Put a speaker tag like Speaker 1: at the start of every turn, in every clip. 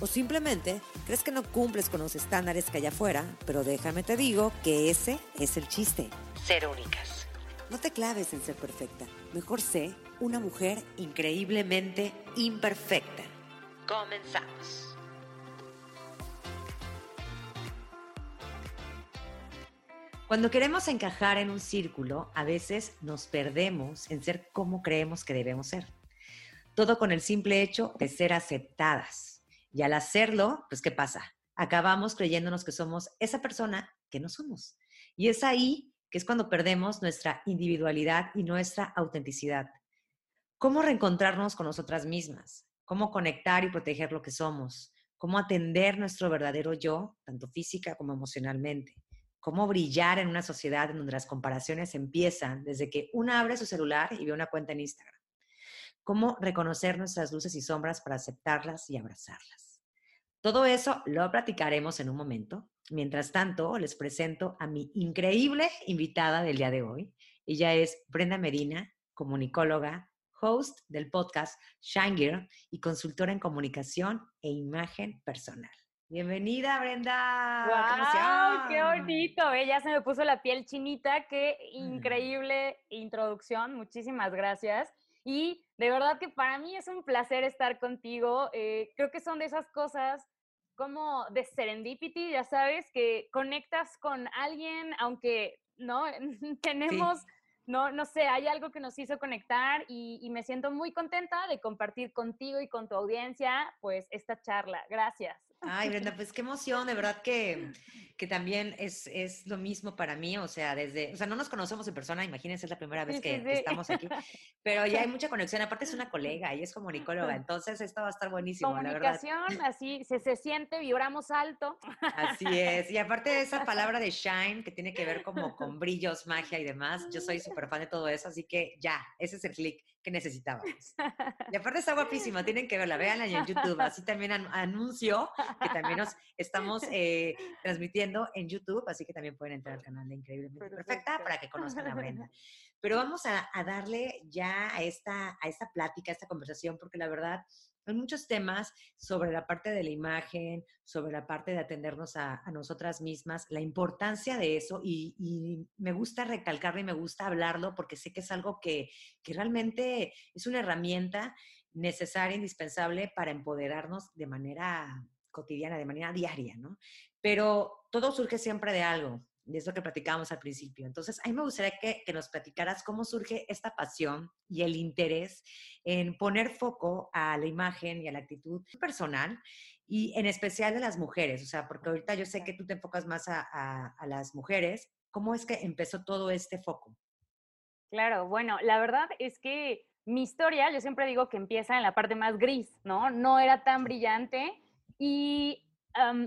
Speaker 1: O simplemente crees que no cumples con los estándares que hay afuera, pero déjame te digo que ese es el chiste. Ser únicas. No te claves en ser perfecta. Mejor sé una mujer increíblemente imperfecta. Comenzamos. Cuando queremos encajar en un círculo, a veces nos perdemos en ser como creemos que debemos ser. Todo con el simple hecho de ser aceptadas y al hacerlo, pues, ¿qué pasa? Acabamos creyéndonos que somos esa persona que no somos. Y es ahí que es cuando perdemos nuestra individualidad y nuestra autenticidad. ¿Cómo reencontrarnos con nosotras mismas? ¿Cómo conectar y proteger lo que somos? ¿Cómo atender nuestro verdadero yo, tanto física como emocionalmente? ¿Cómo brillar en una sociedad en donde las comparaciones empiezan desde que una abre su celular y ve una cuenta en Instagram? ¿Cómo reconocer nuestras luces y sombras para aceptarlas y abrazarlas? Todo eso lo platicaremos en un momento. Mientras tanto, les presento a mi increíble invitada del día de hoy. Ella es Brenda Medina, comunicóloga, host del podcast Shine y consultora en comunicación e imagen personal. Bienvenida, Brenda.
Speaker 2: ¡Wow! ¡Qué bonito! ¿eh? Ya se me puso la piel chinita. ¡Qué increíble introducción! Muchísimas gracias. Y de verdad que para mí es un placer estar contigo. Eh, creo que son de esas cosas como de serendipity, ya sabes, que conectas con alguien, aunque no tenemos, no, no sé, hay algo que nos hizo conectar y, y, me siento muy contenta de compartir contigo y con tu audiencia, pues, esta charla. Gracias.
Speaker 1: Ay, Brenda, pues qué emoción, de verdad que, que también es, es, lo mismo para mí, o sea, desde, o sea, no nos conocemos en persona, imagínense, es la primera vez que, estamos aquí, pero ya hay mucha conexión, aparte es una colega y es comunicóloga, entonces esto va a estar buenísimo,
Speaker 2: la verdad. Comunicación, así se, se siente, vibramos alto.
Speaker 1: Así es, y aparte de esa palabra de shine, que tiene que ver como con brillos, magia y demás, yo soy súper fan de todo eso, así que ya, ese es el clic que necesitábamos. Y aparte está guapísima, tienen que verla, véanla en YouTube, así también anuncio que también nos estamos eh, transmitiendo en YouTube, así que también pueden entrar al canal de Increíblemente Perfecta para que conozcan a Brenda. Pero vamos a, darle ya a esta, a esta plática, a esta conversación, porque la verdad hay muchos temas sobre la parte de la imagen, sobre la parte de atendernos a, nosotras mismas, la importancia de eso y, me gusta recalcarlo y me gusta hablarlo porque sé que es algo que, que realmente es una herramienta necesaria, indispensable para empoderarnos de manera cotidiana, de manera diaria, ¿no? Pero todo surge siempre de algo, de eso que platicábamos al principio. Entonces, a mí me gustaría que, nos platicaras cómo surge esta pasión y el interés en poner foco a la imagen y a la actitud personal y en especial de las mujeres, o sea, porque ahorita yo sé que tú te enfocas más a, a las mujeres. ¿Cómo es que empezó todo este foco?
Speaker 2: Claro, bueno, la verdad es que mi historia, yo siempre digo que empieza en la parte más gris, ¿no? No era tan brillante y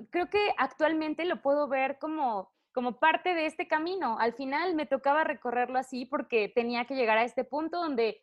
Speaker 2: creo que actualmente lo puedo ver como, como parte de este camino. Al final me tocaba recorrerlo así porque tenía que llegar a este punto donde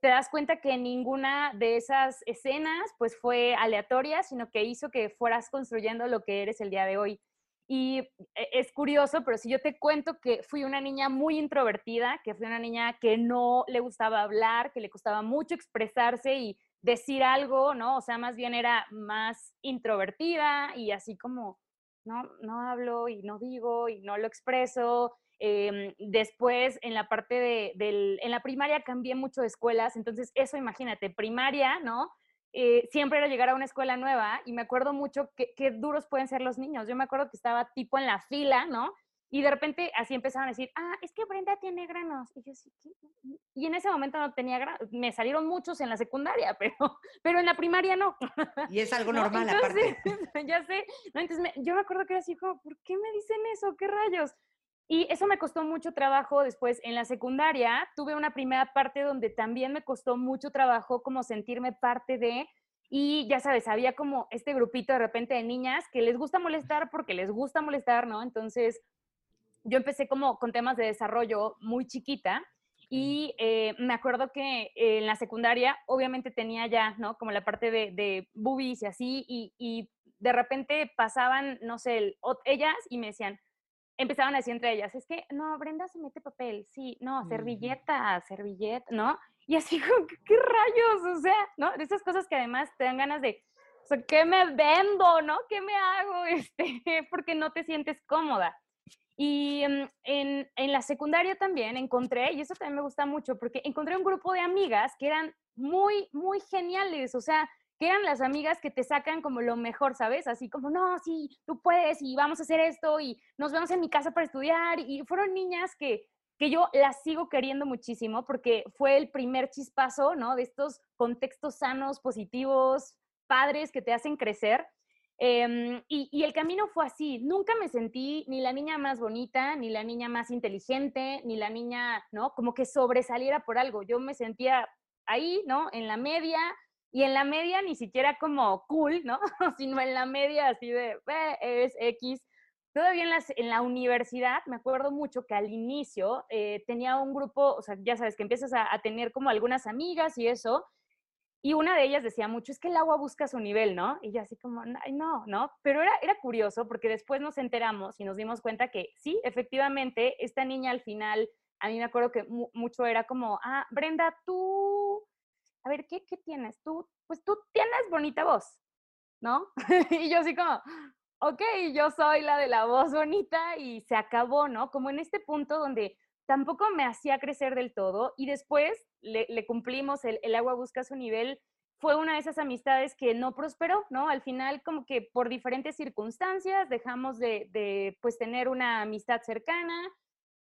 Speaker 2: te das cuenta que ninguna de esas escenas pues fue aleatoria, sino que hizo que fueras construyendo lo que eres el día de hoy. Y e, es curioso, pero si yo te cuento que fui una niña muy introvertida, que fui una niña que no le gustaba hablar, que le costaba mucho expresarse y decir algo, ¿no? O sea, más bien era más introvertida y así como, no, no hablo y no digo y no lo expreso. Em, después, en la parte de, del, en la primaria cambié mucho de escuelas, entonces eso imagínate, primaria, ¿no? Eh, siempre era llegar a una escuela nueva y me acuerdo mucho qué duros pueden ser los niños. Yo me acuerdo que estaba tipo en la fila, ¿no? Y de repente así empezaron a decir, ah, es que Brenda tiene granos. Y yo sí, Y en ese momento no tenía granos. Me salieron muchos en la secundaria, pero, pero en la primaria no.
Speaker 1: Y es algo normal aparte.
Speaker 2: ya sé. entonces yo me acuerdo que era así, ¿por qué me dicen eso? ¿Qué rayos? Y eso me costó mucho trabajo después en la secundaria. Tuve una primera parte donde también me costó mucho trabajo como sentirme parte de, y ya sabes, había como este grupito de repente de niñas que les gusta molestar porque les gusta molestar, ¿no? Entonces yo empecé como con temas de desarrollo muy chiquita y eh, me acuerdo que en la secundaria obviamente tenía ya, ¿no? Como la parte de, de boobies y así, y, y, de repente pasaban, no sé, ellas y me decían, empezaban a decir entre ellas, es que, no, Brenda se mete papel, sí, no, servilleta, servilleta, ¿no? Y así, ¿qué rayos? O sea, ¿no? De esas cosas que además te dan ganas de, o sea, ¿qué me vendo, no? ¿Qué me hago? Este, porque no te sientes cómoda. Y mm, en, en, la secundaria también encontré, y eso también me gusta mucho, porque encontré un grupo de amigas que eran muy, muy geniales, o sea, que eran las amigas que te sacan como lo mejor, ¿sabes? Así como, no, sí, tú puedes y vamos a hacer esto y nos vemos en mi casa para estudiar. Y fueron niñas que, que yo las sigo queriendo muchísimo porque fue el primer chispazo, ¿no? De estos contextos sanos, positivos, padres que te hacen crecer. Em, y, el camino fue así. Nunca me sentí ni la niña más bonita, ni la niña más inteligente, ni la niña, ¿no? Como que sobresaliera por algo. Yo me sentía ahí, ¿no? En la media, y en la media ni siquiera como cool, ¿no? Sino en la media así de, eh, es X. Todavía en, las, en la universidad, me acuerdo mucho que al inicio eh, tenía un grupo, o sea, ya sabes, que empiezas a, a tener como algunas amigas y eso, y una de ellas decía mucho, es que el agua busca su nivel, ¿no? Y yo así como, Ay, no, ¿no? Pero era, era curioso porque después nos enteramos y nos dimos cuenta que sí, efectivamente, esta niña al final, a mí me acuerdo que mucho era como, ah, Brenda, tú, a ver, ¿qué, ¿qué tienes? Tú, pues tú tienes bonita voz, ¿no? y yo así como, ok, yo soy la de la voz bonita y se acabó, ¿no? Como en este punto donde tampoco me hacía crecer del todo y después le, cumplimos, el, agua busca su nivel, fue una de esas amistades que no prosperó, ¿no? Al final como que por diferentes circunstancias dejamos de, de pues tener una amistad cercana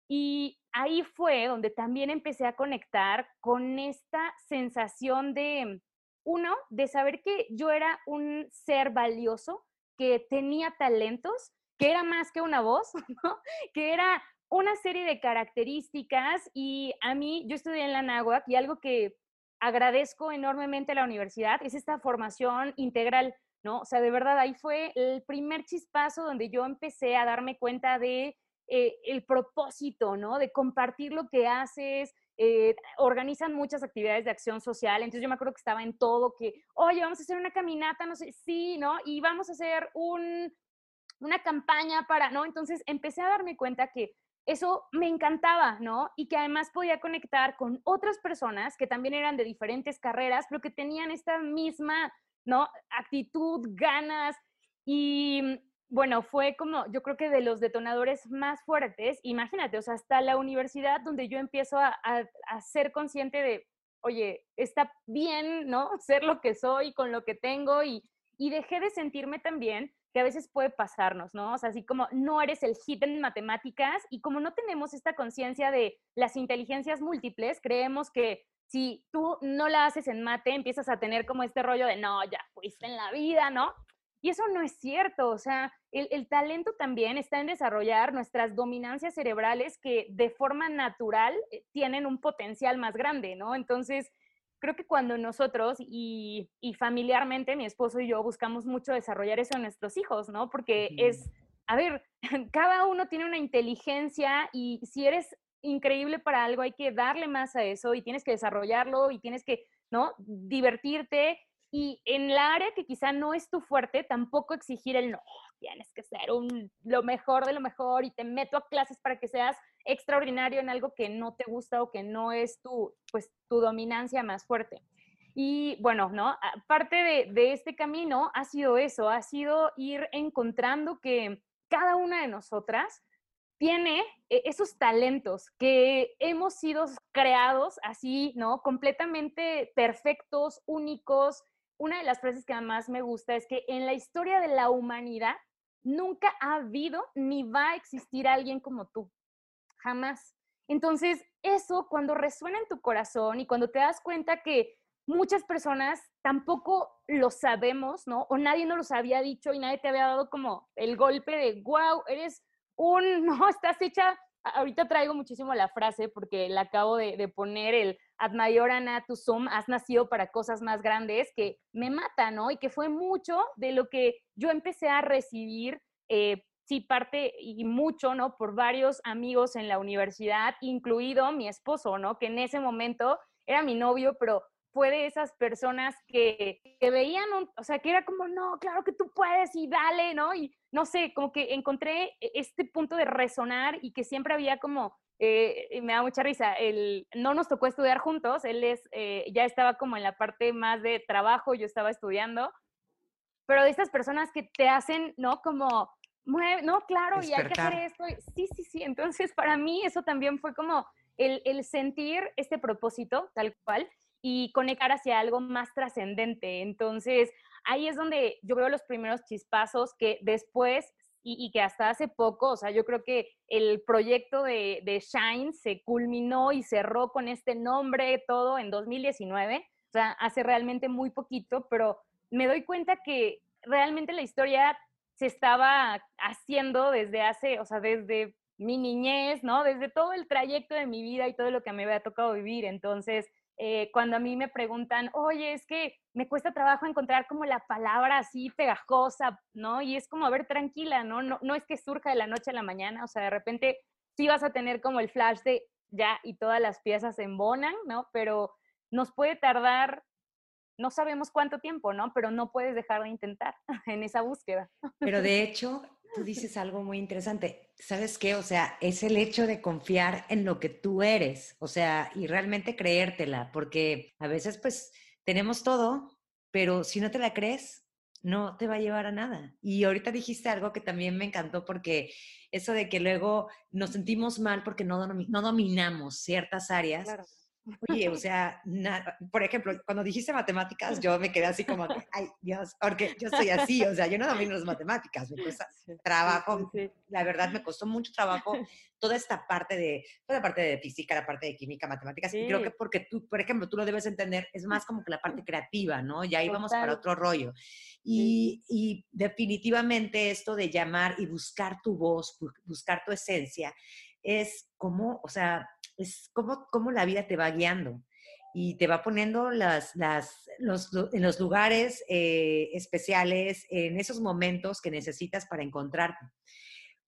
Speaker 2: y ahí fue donde también empecé a conectar con esta sensación de, uno, de saber que yo era un ser valioso, que tenía talentos, que era más que una voz, ¿no? que era una serie de características y a mí, yo estudié en la NAWAC y algo que agradezco enormemente a la universidad es esta formación integral, ¿no? O sea, de verdad, ahí fue el primer chispazo donde yo empecé a darme cuenta de eh, el propósito, ¿no? De compartir lo que haces, eh, organizan muchas actividades de acción social, entonces yo me acuerdo que estaba en todo, que, oye, vamos a hacer una caminata, no sé, sí, ¿no? Y vamos a hacer un, una campaña para, ¿no? Entonces empecé a darme cuenta que eso me encantaba, ¿no? Y que además podía conectar con otras personas que también eran de diferentes carreras, pero que tenían esta misma, ¿no? Actitud, ganas. Y bueno, fue como, yo creo que de los detonadores más fuertes, imagínate, o sea, hasta la universidad donde yo empiezo a, ser consciente de, oye, está bien, ¿no? Ser lo que soy con lo que tengo y dejé de sentirme también a veces puede pasarnos, ¿no? O sea, así como no eres el hit en matemáticas y como no tenemos esta conciencia de las inteligencias múltiples, creemos que si tú no la haces en mate, empiezas a tener como este rollo de, no, ya fuiste en la vida, ¿no? Y eso no es cierto, o sea, el, el, talento también está en desarrollar nuestras dominancias cerebrales que de forma natural eh, tienen un potencial más grande, ¿no? Entonces, creo que cuando nosotros y, familiarmente, mi esposo y yo buscamos mucho desarrollar eso en nuestros hijos, ¿no? Porque es, a ver, cada uno tiene una inteligencia y si eres increíble para algo hay que darle más a eso y tienes que desarrollarlo y tienes que, ¿no? Divertirte y en la área que quizá no es tu fuerte, tampoco exigir el no, tienes que ser un, lo mejor de lo mejor y te meto a clases para que seas extraordinario en algo que no te gusta o que no es tu, pues, tu dominancia más fuerte. Y bueno, ¿no? Parte de, de este camino ha sido eso, ha sido ir encontrando que cada una de nosotras tiene e, esos talentos que hemos sido creados así, ¿no? Completamente perfectos, únicos. Una de las frases que más me gusta es que en la historia de la humanidad nunca ha habido ni va a existir alguien como tú jamás. Entonces, eso cuando resuena en tu corazón y cuando te das cuenta que muchas personas tampoco lo sabemos, ¿no? O nadie nos los había dicho y nadie te había dado como el golpe de, wow, eres un, no, estás hecha, ahorita traigo muchísimo la frase porque la acabo de, poner el ad mayorana tu sum, has nacido para cosas más grandes, que me mata, ¿no? Y que fue mucho de lo que yo empecé a recibir eh, sí parte y mucho, ¿no? Por varios amigos en la universidad, incluido mi esposo, ¿no? Que en ese momento era mi novio, pero fue de esas personas que, que veían, o sea, que era como, no, claro que tú puedes y dale, ¿no? Y no sé, como que encontré e, este punto de resonar y que siempre había como, eh, me da mucha risa, el, no nos tocó estudiar juntos, él es, eh, ya estaba como en la parte más de trabajo, yo estaba estudiando, pero de estas personas que te hacen, ¿no? Como, no, claro, y hay que hacer esto. Sí, sí, sí. Entonces, para mí eso también fue como el, el sentir este propósito tal cual y conectar hacia algo más trascendente. Entonces, ahí es donde yo veo los primeros chispazos que después y, que hasta hace poco, o sea, yo creo que el proyecto de, de, Shine se culminó y cerró con este nombre, todo en 2019, o sea, hace realmente muy poquito, pero me doy cuenta que realmente la historia se estaba haciendo desde hace, o sea, desde mi niñez, ¿no? Desde todo el trayecto de mi vida y todo lo que me había tocado vivir. Entonces, eh, cuando a mí me preguntan, oye, es que me cuesta trabajo encontrar como la palabra así pegajosa, ¿no? Y es como, a ver, tranquila, ¿no? No, no es que surja de la noche a la mañana, o sea, de repente sí vas a tener como el flash de ya y todas las piezas se embonan, ¿no? Pero nos puede tardar, no sabemos cuánto tiempo, ¿no? Pero no puedes dejar de intentar en esa búsqueda.
Speaker 1: Pero de hecho, tú dices algo muy interesante. ¿Sabes qué? O sea, es el hecho de confiar en lo que tú eres, o sea, y realmente creértela, porque a veces pues tenemos todo, pero si no te la crees, no te va a llevar a nada. Y ahorita dijiste algo que también me encantó porque eso de que luego nos sentimos mal porque no, no dominamos ciertas áreas. Oye, o sea, por ejemplo, cuando dijiste matemáticas, yo me quedé así como que, ay, Dios, porque yo soy así, o sea, yo no domino las matemáticas, me cuesta trabajo, la verdad me costó mucho trabajo toda esta parte de, toda la parte de física, la parte de química, matemáticas, y creo que porque tú, por ejemplo, tú lo debes entender, es más como que la parte creativa, ¿no? Ya íbamos para otro rollo. Y, y definitivamente esto de llamar y buscar tu voz, buscar tu esencia, es como, o sea, es como, como la vida te va guiando y te va poniendo las, las, los, en los lugares eh, especiales, en esos momentos que necesitas para encontrarte.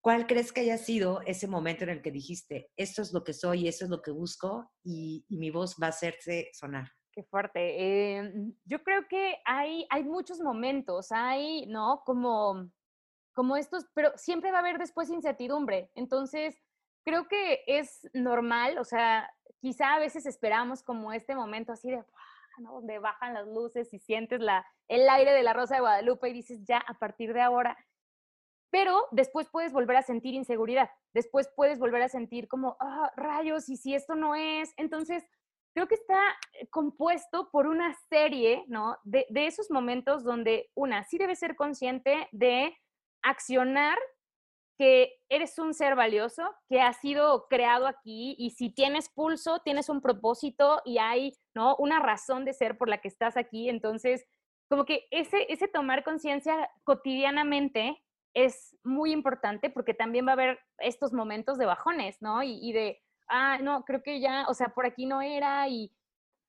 Speaker 1: ¿Cuál crees que haya sido ese momento en el que dijiste, esto es lo que soy, esto es lo que busco y, mi voz va a hacerse sonar?
Speaker 2: Qué fuerte. Em, yo creo que hay, hay muchos momentos, hay, ¿no? Como, como estos, pero siempre va a haber después incertidumbre. Entonces, creo que es normal, o sea, quizá a veces esperamos como este momento así de, ¿no? donde bajan las luces y sientes la, el aire de la Rosa de Guadalupe y dices, ya, a partir de ahora. Pero después puedes volver a sentir inseguridad, después puedes volver a sentir como, ah, rayos, y si esto no es. Entonces, creo que está eh, compuesto por una serie, ¿no? De, de esos momentos donde una sí debe ser consciente de accionar que eres un ser valioso, que ha sido creado aquí y si tienes pulso, tienes un propósito y hay, ¿no? Una razón de ser por la que estás aquí. Entonces, como que ese, ese tomar conciencia cotidianamente es muy importante porque también va a haber estos momentos de bajones, ¿no? Y, y de, ah, no, creo que ya, o sea, por aquí no era y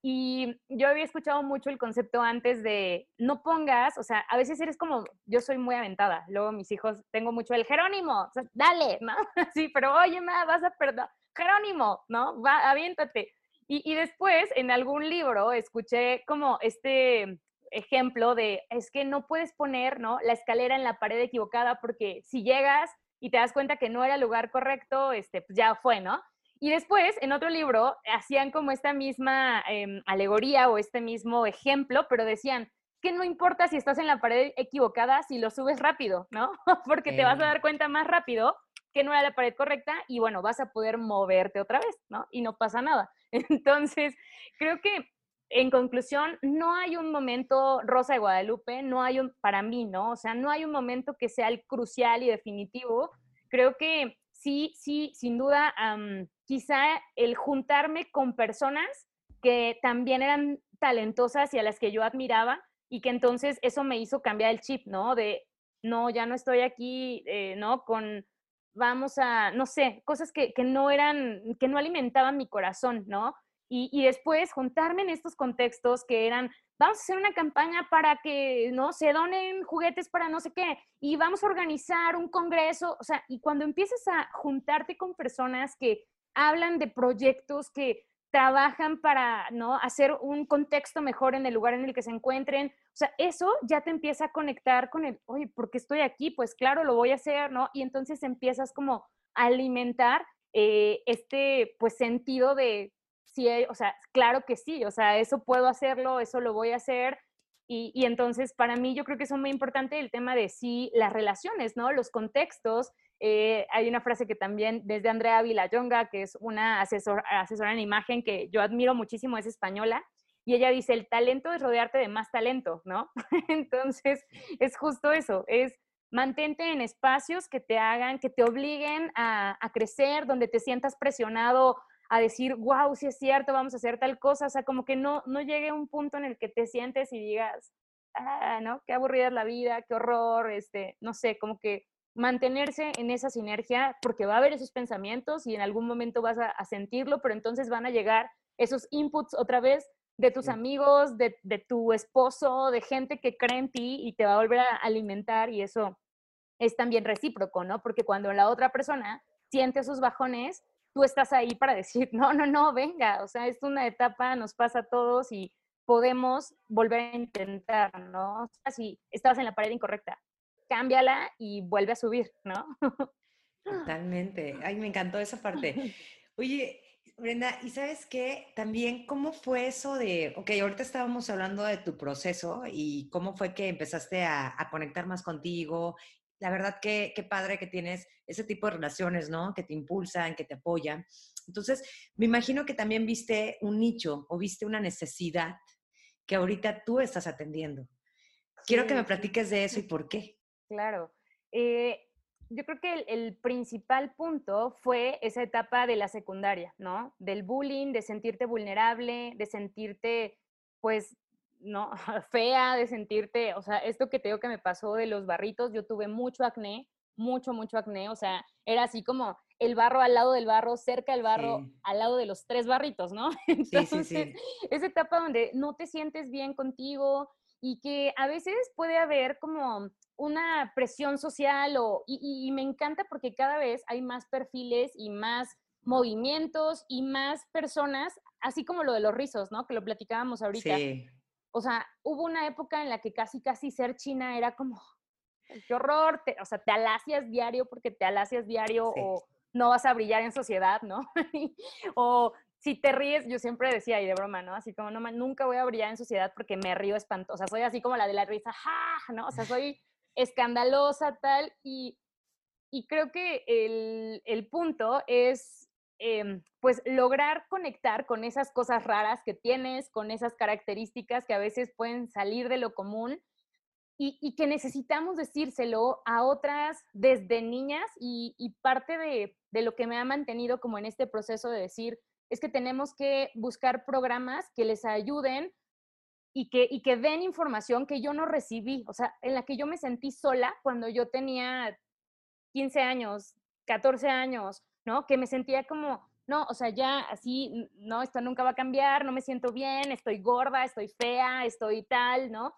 Speaker 2: y yo había escuchado mucho el concepto antes de no pongas, o sea, a veces eres como, yo soy muy aventada, luego mis hijos, tengo mucho el Jerónimo, dale, ¿no? Sí, pero oye, ma, vas a perder, Jerónimo, ¿no? Va, aviéntate. Y, y después, en algún libro, escuché como este ejemplo de, es que no puedes poner, ¿no? La escalera en la pared equivocada porque si llegas y te das cuenta que no era el lugar correcto, este, pues ya fue, ¿no? Y después, en otro libro, hacían como esta misma em, alegoría o este mismo ejemplo, pero decían que no importa si estás en la pared equivocada, si lo subes rápido, ¿no? Porque te vas a dar cuenta más rápido que no era la pared correcta y bueno, vas a poder moverte otra vez, ¿no? Y no pasa nada. Entonces, creo que en conclusión, no hay un momento Rosa de Guadalupe, no hay un, para mí, ¿no? O sea, no hay un momento que sea el crucial y definitivo. Creo que sí, sí, sin duda, quizá el juntarme con personas que también eran talentosas y a las que yo admiraba y que entonces eso me hizo cambiar el chip, ¿no? De, no, ya no estoy aquí, eh, ¿no? Con, vamos a, no sé, cosas que, que, no eran, que no alimentaban mi corazón, ¿no? Y, y, después juntarme en estos contextos que eran vamos a hacer una campaña para que, ¿no? Se donen juguetes para no sé qué, y vamos a organizar un congreso, o sea, y cuando empiezas a juntarte con personas que hablan de proyectos que trabajan para, ¿no? Hacer un contexto mejor en el lugar en el que se encuentren, o sea, eso ya te empieza a conectar con el, oye, ¿por qué estoy aquí? Pues claro, lo voy a hacer, ¿no? Y entonces empiezas como a alimentar eh, este, pues, sentido de, sí, o sea, claro que sí, o sea, eso puedo hacerlo, eso lo voy a hacer. Y, entonces, para mí, yo creo que es muy importante el tema de sí, las relaciones, ¿no? Los contextos. Eh, hay una frase que también desde Andrea Villayonga, que es una asesor, asesora en imagen que yo admiro muchísimo, es española, y ella dice, el talento es rodearte de más talento, ¿no? entonces, es justo eso, es mantente en espacios que te hagan, que te obliguen a, crecer, donde te sientas presionado a decir, wow, si es cierto, vamos a hacer tal cosa, o sea, como que no, no llegue un punto en el que te sientes y digas, ah, ¿no? Qué aburrida es la vida, qué horror, este, no sé, como que mantenerse en esa sinergia, porque va a haber esos pensamientos y en algún momento vas a, sentirlo, pero entonces van a llegar esos inputs otra vez de tus amigos, de, de, tu esposo, de gente que cree en ti y te va a volver a alimentar y eso es también recíproco, ¿no? Porque cuando la otra persona siente esos bajones, tú estás ahí para decir, no, no, no, venga, o sea, es una etapa, nos pasa a todos y podemos volver a intentar, ¿no? O sea, si estabas en la pared incorrecta, cámbiala y vuelve a subir, ¿no?
Speaker 1: Totalmente. Ay, me encantó esa parte. Oye, Brenda, ¿y sabes qué? También, ¿cómo fue eso de, ok, ahorita estábamos hablando de tu proceso y cómo fue que empezaste a, a conectar más contigo la verdad que qué padre que tienes ese tipo de relaciones, ¿no? Que te impulsan, que te apoyan. Entonces, me imagino que también viste un nicho o viste una necesidad que ahorita tú estás atendiendo. Quiero que me platiques de eso y por qué.
Speaker 2: Claro. Eh, yo creo que el, el, principal punto fue esa etapa de la secundaria, ¿no? Del bullying, de sentirte vulnerable, de sentirte, pues, no, fea de sentirte, o sea, esto que te digo que me pasó de los barritos, yo tuve mucho acné, mucho, mucho acné, o sea, era así como el barro al lado del barro, cerca del barro, al lado de los tres barritos, ¿no? Entonces, sí, sí, esa etapa donde no te sientes bien contigo y que a veces puede haber como una presión social o, y, y me encanta porque cada vez hay más perfiles y más movimientos y más personas, así como lo de los rizos, ¿no? Que lo platicábamos ahorita. Sí o sea, hubo una época en la que casi, casi ser china era como, qué horror, o sea, te alacias diario porque te alacias diario o no vas a brillar en sociedad, ¿no? o si te ríes, yo siempre decía, y de broma, ¿no? Así como, no, nunca voy a brillar en sociedad porque me río espantosa, soy así como la de la risa, ¡ja! ¿no? O sea, soy escandalosa, tal, y, y creo que el, el punto es Em, pues lograr conectar con esas cosas raras que tienes, con esas características que a veces pueden salir de lo común y, que necesitamos decírselo a otras desde niñas y, parte de, de, lo que me ha mantenido como en este proceso de decir es que tenemos que buscar programas que les ayuden y que, y que den información que yo no recibí, o sea, en la que yo me sentí sola cuando yo tenía 15 años, 14 años, ¿no? Que me sentía como, no, o sea, ya así, no, esto nunca va a cambiar, no me siento bien, estoy gorda, estoy fea, estoy tal, ¿no?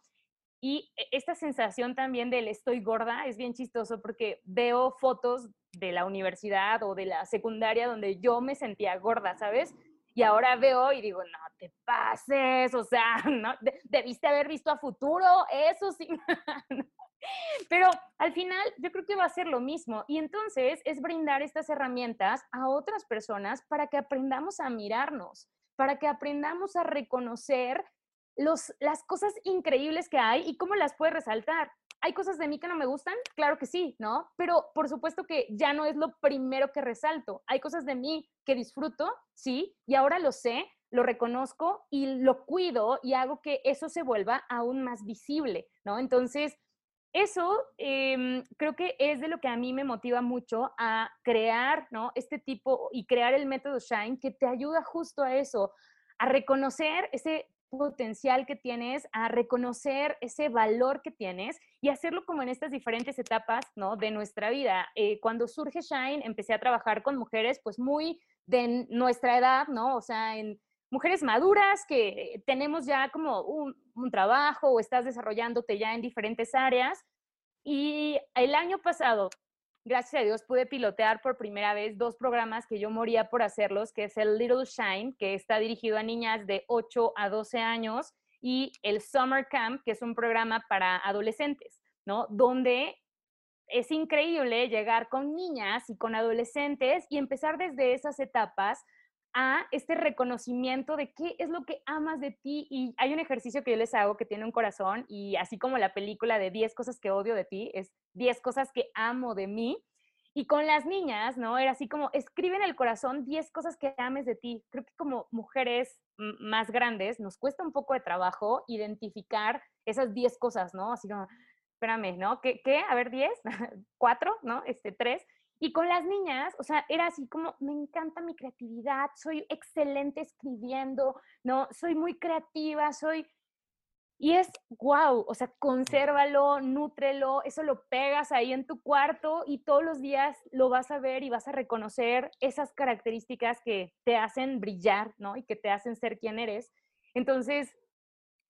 Speaker 2: Y e, esta sensación también del estoy gorda es bien chistoso porque veo fotos de la universidad o de la secundaria donde yo me sentía gorda, ¿sabes? Y ahora veo y digo, no te pases, o sea, no, debiste haber visto a futuro, eso sí. Pero al final yo creo que va a ser lo mismo. Y entonces es brindar estas herramientas a otras personas para que aprendamos a mirarnos, para que aprendamos a reconocer los, las cosas increíbles que hay y cómo las puedes resaltar. ¿Hay cosas de mí que no me gustan? Claro que sí, ¿no? Pero por supuesto que ya no es lo primero que resalto. Hay cosas de mí que disfruto, sí, y ahora lo sé, lo reconozco y lo cuido y hago que eso se vuelva aún más visible, ¿no? Entonces, eso em, creo que es de lo que a mí me motiva mucho a crear, ¿no? Este tipo y crear el método Shine que te ayuda justo a eso, a reconocer ese potencial que tienes, a reconocer ese valor que tienes y hacerlo como en estas diferentes etapas, ¿no? De nuestra vida. Eh, cuando surge Shine, empecé a trabajar con mujeres, pues muy de nuestra edad, ¿no? O sea, en mujeres maduras que tenemos ya como un, un trabajo o estás desarrollándote ya en diferentes áreas. Y el año pasado, gracias a Dios, pude pilotear por primera vez dos programas que yo moría por hacerlos, que es el Little Shine, que está dirigido a niñas de 8 a 12 años, y el Summer Camp, que es un programa para adolescentes, ¿no? Donde es increíble llegar con niñas y con adolescentes y empezar desde esas etapas a este reconocimiento de qué es lo que amas de ti. Y hay un ejercicio que yo les hago que tiene un corazón y así como la película de 10 cosas que odio de ti, es 10 cosas que amo de mí. Y con las niñas, ¿no? Era así como, escribe en el corazón 10 cosas que ames de ti. Creo que como mujeres más grandes nos cuesta un poco de trabajo identificar esas 10 cosas, ¿no? Así como, espérame, ¿no? ¿Qué? qué? A ver, 10, 4, ¿no? Este, 3. Y con las niñas, o sea, era así como, me encanta mi creatividad, soy excelente escribiendo, ¿no? Soy muy creativa, soy... Y es wow, o sea, consérvalo, nútrelo, eso lo pegas ahí en tu cuarto y todos los días lo vas a ver y vas a reconocer esas características que te hacen brillar, ¿no? Y que te hacen ser quien eres. Entonces,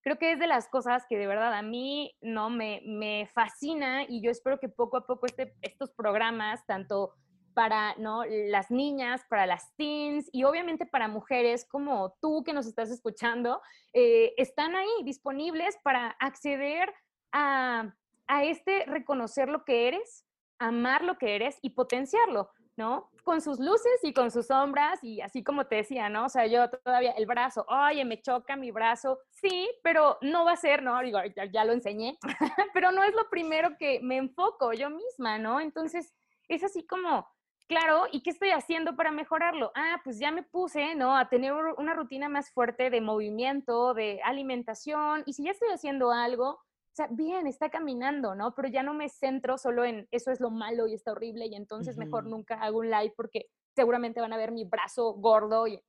Speaker 2: creo que es de las cosas que de verdad a mí no me, me fascina y yo espero que poco a poco este, estos programas, tanto para ¿no? las niñas, para las teens y obviamente para mujeres como tú que nos estás escuchando, eh, están ahí disponibles para acceder a, a este reconocer lo que eres, amar lo que eres y potenciarlo. ¿No? Con sus luces y con sus sombras y así como te decía, ¿no? O sea, yo todavía el brazo, oye, me choca mi brazo, sí, pero no va a ser, ¿no? Digo, ya, lo enseñé, pero no es lo primero que me enfoco yo misma, ¿no? Entonces, es así como, claro, ¿y qué estoy haciendo para mejorarlo? Ah, pues ya me puse, ¿no? A tener una rutina más fuerte de movimiento, de alimentación, y si ya estoy haciendo algo, o sea, bien, está caminando, ¿no? Pero ya no me centro solo en eso es lo malo y está horrible y entonces mejor nunca hago un live porque seguramente van a ver mi brazo gordo, y,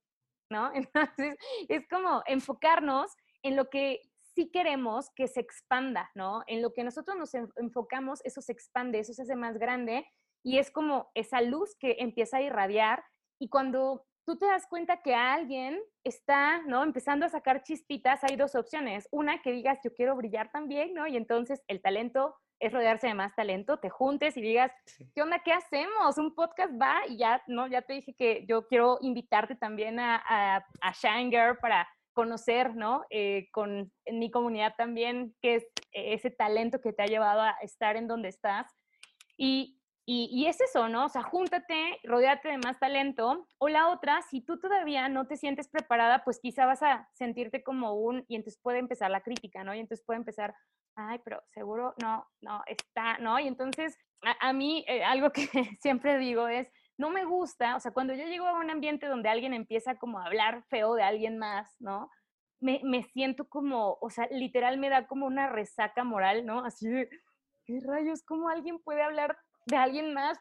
Speaker 2: ¿no? Entonces, es como enfocarnos en lo que sí queremos que se expanda, ¿no? En lo que nosotros nos enfocamos, eso se expande, eso se hace más grande y es como esa luz que empieza a irradiar y cuando tú te das cuenta que alguien está, ¿no? Empezando a sacar chispitas, hay dos opciones. Una, que digas, yo quiero brillar también, ¿no? Y entonces el talento es rodearse de más talento, te juntes y digas, ¿qué onda? ¿Qué hacemos? Un podcast va y ya, ¿no? Ya te dije que yo quiero invitarte también a, a, a Shanger para conocer, ¿no? Eh, con mi comunidad también, que es ese talento que te ha llevado a estar en donde estás. Y, y, es eso, ¿no? O sea, júntate, rodeate de más talento. O la otra, si tú todavía no te sientes preparada, pues quizá vas a sentirte como un, y entonces puede empezar la crítica, ¿no? Y entonces puede empezar, ay, pero seguro no, no, está, ¿no? Y entonces a, mí eh, algo que siempre digo es, no me gusta, o sea, cuando yo llego a un ambiente donde alguien empieza como a hablar feo de alguien más, ¿no? Me, me siento como, o sea, literal me da como una resaca moral, ¿no? Así de, ¿qué rayos? ¿Cómo alguien puede hablar de alguien más,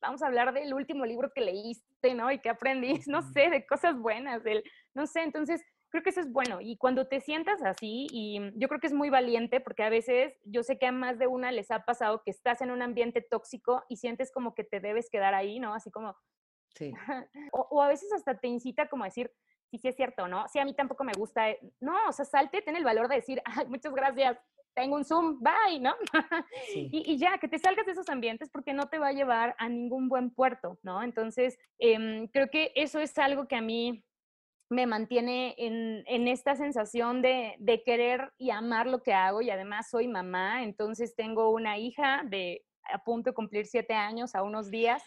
Speaker 2: vamos a hablar del último libro que leíste, ¿no? Y que aprendiste, no sé, de cosas buenas, del, no sé, entonces creo que eso es bueno. Y cuando te sientas así, y yo creo que es muy valiente, porque a veces yo sé que a más de una les ha pasado que estás en un ambiente tóxico y sientes como que te debes quedar ahí, ¿no? Así como... Sí. o, a veces hasta te incita como a decir, sí, sí es cierto, ¿no? Sí, a mí tampoco me gusta. Eh, no, o sea, salte, ten el valor de decir, ay, muchas gracias, tengo un Zoom, bye, ¿no? Y, ya, que te salgas de esos ambientes porque no te va a llevar a ningún buen puerto, ¿no? Entonces, em, creo que eso es algo que a mí me mantiene en, en esta sensación de, de, querer y amar lo que hago y además soy mamá, entonces tengo una hija de a punto de cumplir siete años a unos días.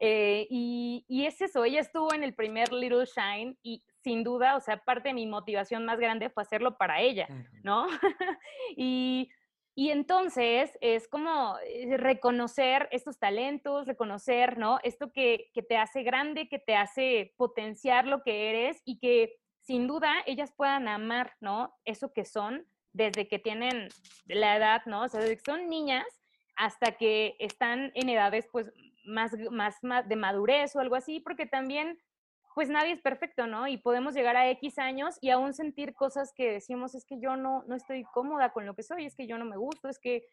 Speaker 2: Eh, y, y, es eso, ella estuvo en el primer Little Shine y sin duda, o sea, parte de mi motivación más grande fue hacerlo para ella, ¿no? y, y, entonces es como eh, reconocer estos talentos, reconocer, ¿no? Esto que, que, te hace grande, que te hace potenciar lo que eres y que sin duda ellas puedan amar, ¿no? Eso que son desde que tienen la edad, ¿no? O sea, desde que son niñas hasta que están en edades pues más, más, de madurez o algo así, porque también pues nadie es perfecto, ¿no? Y podemos llegar a X años y aún sentir cosas que decimos, es que yo no, no estoy cómoda con lo que soy, es que yo no me gusto, es que...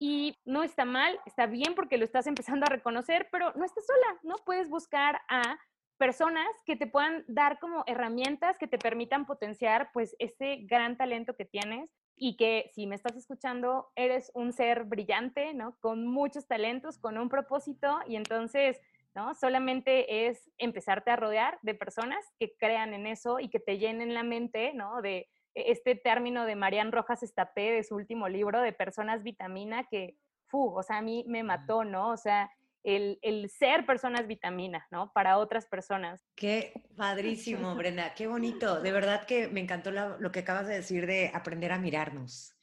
Speaker 2: Y no está mal, está bien porque lo estás empezando a reconocer, pero no estás sola, ¿no? Puedes buscar a personas que te puedan dar como herramientas que te permitan potenciar pues ese gran talento que tienes y que si me estás escuchando eres un ser brillante, ¿no? Con muchos talentos, con un propósito y entonces, ¿no? Solamente es empezarte a rodear de personas que crean en eso y que te llenen la mente, ¿no? De este término de Marian Rojas Estapé de su último libro de personas vitamina que, fu, o sea, a mí me mató, ¿no? O sea, el, el, ser personas vitamina, ¿no? Para otras personas.
Speaker 1: Qué padrísimo, Brenda, qué bonito. De verdad que me encantó lo que acabas de decir de aprender a mirarnos.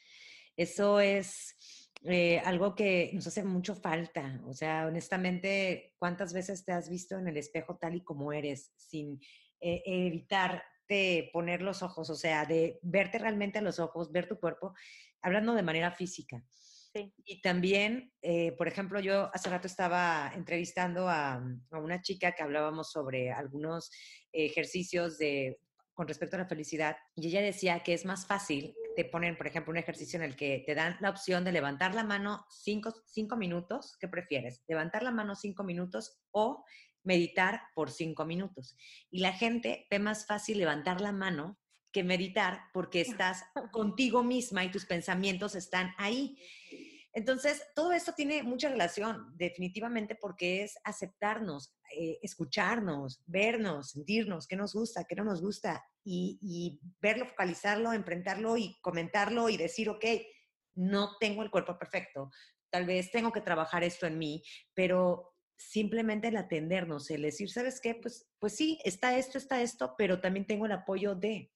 Speaker 1: Eso es eh, algo que nos hace mucho falta. O sea, honestamente, ¿cuántas veces te has visto en el espejo tal y como eres, sin eh, evitar de poner los ojos, o sea, de verte realmente a los ojos, ver tu cuerpo, hablando de manera física? Y también, eh, por ejemplo, yo hace rato estaba entrevistando a, a, una chica que hablábamos sobre algunos ejercicios de, con respecto a la felicidad y ella decía que es más fácil, te ponen, por ejemplo, un ejercicio en el que te dan la opción de levantar la mano cinco, cinco minutos, ¿qué prefieres? ¿Levantar la mano cinco minutos o meditar por cinco minutos? Y la gente ve más fácil levantar la mano que meditar porque estás contigo misma y tus pensamientos están ahí. Entonces, todo esto tiene mucha relación, definitivamente, porque es aceptarnos, eh, escucharnos, vernos, sentirnos, qué nos gusta, qué no nos gusta, y, verlo, focalizarlo, enfrentarlo y comentarlo y decir, ok, no tengo el cuerpo perfecto, tal vez tengo que trabajar esto en mí, pero simplemente el atendernos, el decir, ¿sabes qué? Pues, pues sí, está esto, está esto, pero también tengo el apoyo de,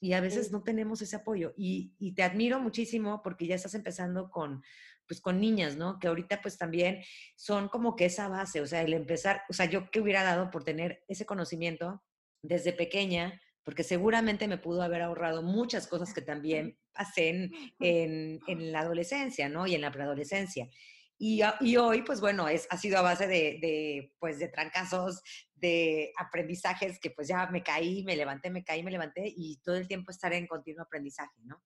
Speaker 1: y a veces no tenemos ese apoyo. Y, y, te admiro muchísimo porque ya estás empezando con, pues con niñas, ¿no? Que ahorita pues también son como que esa base, o sea, el empezar, o sea, yo que hubiera dado por tener ese conocimiento desde pequeña, porque seguramente me pudo haber ahorrado muchas cosas que también pasé en, en, la adolescencia, ¿no? Y en la preadolescencia. Y, y, hoy, pues bueno, es, ha sido a base de, de, pues, de trancazos, de aprendizajes que pues ya me caí, me levanté, me caí, me levanté y todo el tiempo estar en continuo aprendizaje, ¿no?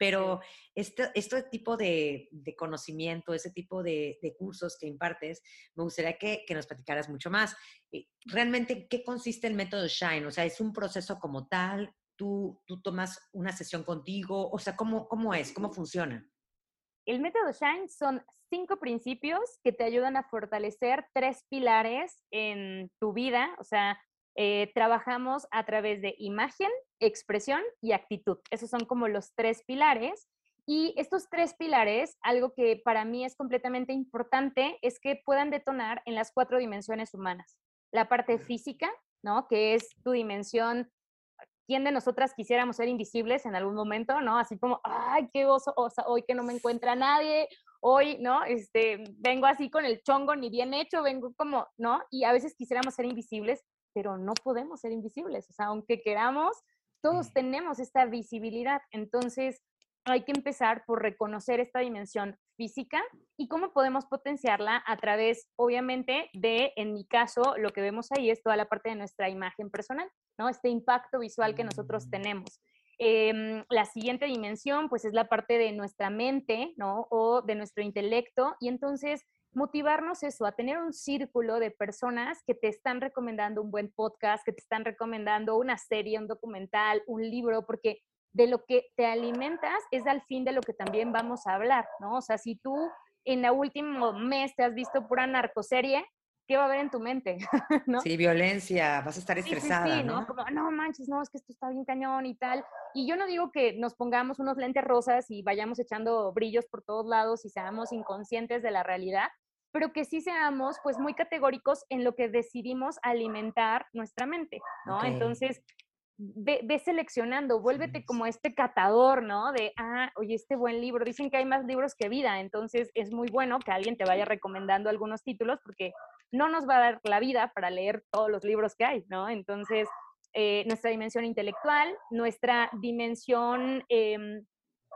Speaker 1: Pero este, este tipo de, conocimiento, ese tipo de, cursos que impartes, me gustaría que, nos platicaras mucho más. Eh, realmente, ¿qué consiste el método Shine? O sea, ¿es un proceso como tal? ¿Tú, tú tomas una sesión contigo? O sea, ¿cómo, cómo es? ¿Cómo funciona?
Speaker 2: El método Shine son cinco principios que te ayudan a fortalecer tres pilares en tu vida, o sea, eh, trabajamos a través de imagen, expresión y actitud. Esos son como los tres pilares. Y estos tres pilares, algo que para mí es completamente importante, es que puedan detonar en las cuatro dimensiones humanas. La parte física, ¿no? Que es tu dimensión. ¿Quién de nosotras quisiéramos ser invisibles en algún momento, no? Así como, ay, qué oso, hoy que no me encuentra nadie, hoy, ¿no? Este, vengo así con el chongo ni bien hecho, vengo como, ¿no? Y a veces quisiéramos ser invisibles, pero no podemos ser invisibles. O sea, aunque queramos, todos tenemos esta visibilidad. Entonces, hay que empezar por reconocer esta dimensión física y cómo podemos potenciarla a través, obviamente, de, en mi caso, lo que vemos ahí es toda la parte de nuestra imagen personal, ¿no? Este impacto visual que nosotros mm. tenemos. Em, la siguiente dimensión, pues, es la parte de nuestra mente, ¿no? O de nuestro intelecto. Y entonces, motivarnos eso, a tener un círculo de personas que te están recomendando un buen podcast, que te están recomendando una serie, un documental, un libro, porque de lo que te alimentas es al fin de lo que también vamos a hablar, ¿no? O sea, si tú en el último mes te has visto pura narcoserie, ¿qué va a haber en tu mente?
Speaker 1: ¿no? Sí, violencia, vas a estar estresada, sí, sí,
Speaker 2: ¿no? Como, no manches, no, es que esto está bien cañón y tal. Y yo no digo que nos pongamos unos lentes rosas y vayamos echando brillos por todos lados y seamos inconscientes de la realidad, pero que sí seamos pues muy categóricos en lo que decidimos alimentar nuestra mente, ¿no? Entonces, ve, seleccionando, vuélvete como este catador, ¿no? De, ah, oye, este buen libro, dicen que hay más libros que vida, entonces es muy bueno que alguien te vaya recomendando algunos títulos porque no nos va a dar la vida para leer todos los libros que hay, ¿no? Entonces, eh, nuestra dimensión intelectual, nuestra dimensión em,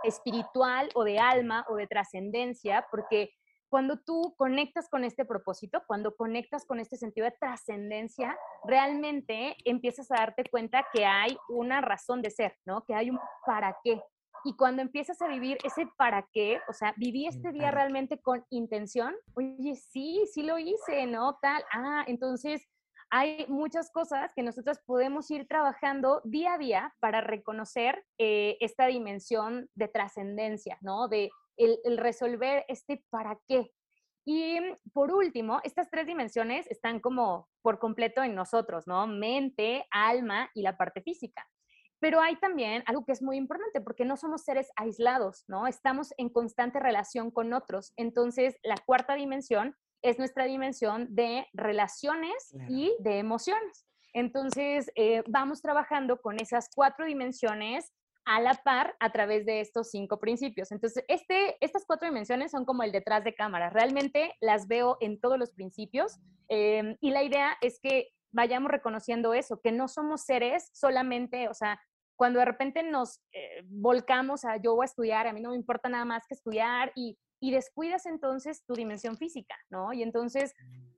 Speaker 2: espiritual o de alma o de trascendencia, porque cuando tú conectas con este propósito, cuando conectas con este sentido de trascendencia, realmente empiezas a darte cuenta que hay una razón de ser, ¿no? Que hay un para qué. Y cuando empiezas a vivir ese para qué, o sea, viví este día realmente con intención, oye, sí, sí lo hice, ¿no? Tal, ah, entonces hay muchas cosas que nosotros podemos ir trabajando día a día para reconocer eh, esta dimensión de trascendencia, ¿no? De el, resolver este para qué. Y por último, estas tres dimensiones están como por completo en nosotros, ¿no? Mente, alma y la parte física. Pero hay también algo que es muy importante porque no somos seres aislados, ¿no? Estamos en constante relación con otros. Entonces, la cuarta dimensión es nuestra dimensión de relaciones y de emociones. Entonces, eh, vamos trabajando con esas cuatro dimensiones a la par a través de estos cinco principios. Entonces, este, estas cuatro dimensiones son como el detrás de cámara. Realmente las veo en todos los principios em, y la idea es que vayamos reconociendo eso, que no somos seres solamente, o sea, cuando de repente nos eh, volcamos a yo voy a estudiar, a mí no me importa nada más que estudiar y y descuidas entonces tu dimensión física, ¿no? Y entonces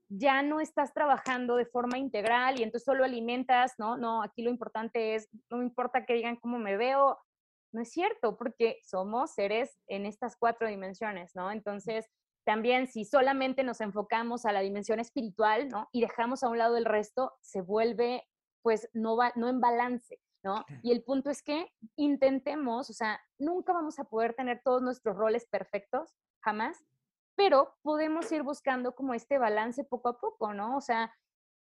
Speaker 2: ya no estás trabajando de forma integral y entonces solo alimentas, ¿no? No, aquí lo importante es, no me importa que digan cómo me veo, no es cierto, porque somos seres en estas cuatro dimensiones, ¿no? Entonces, también si solamente nos enfocamos a la dimensión espiritual, ¿no? Y dejamos a un lado el resto, se vuelve, pues, no, va, no en balance. ¿no? Y el punto es que intentemos, o sea, nunca vamos a poder tener todos nuestros roles perfectos, jamás, pero podemos ir buscando como este balance poco a poco, ¿no? O sea,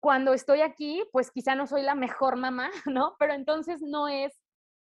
Speaker 2: cuando estoy aquí, pues quizá no soy la mejor mamá, ¿no? Pero entonces no es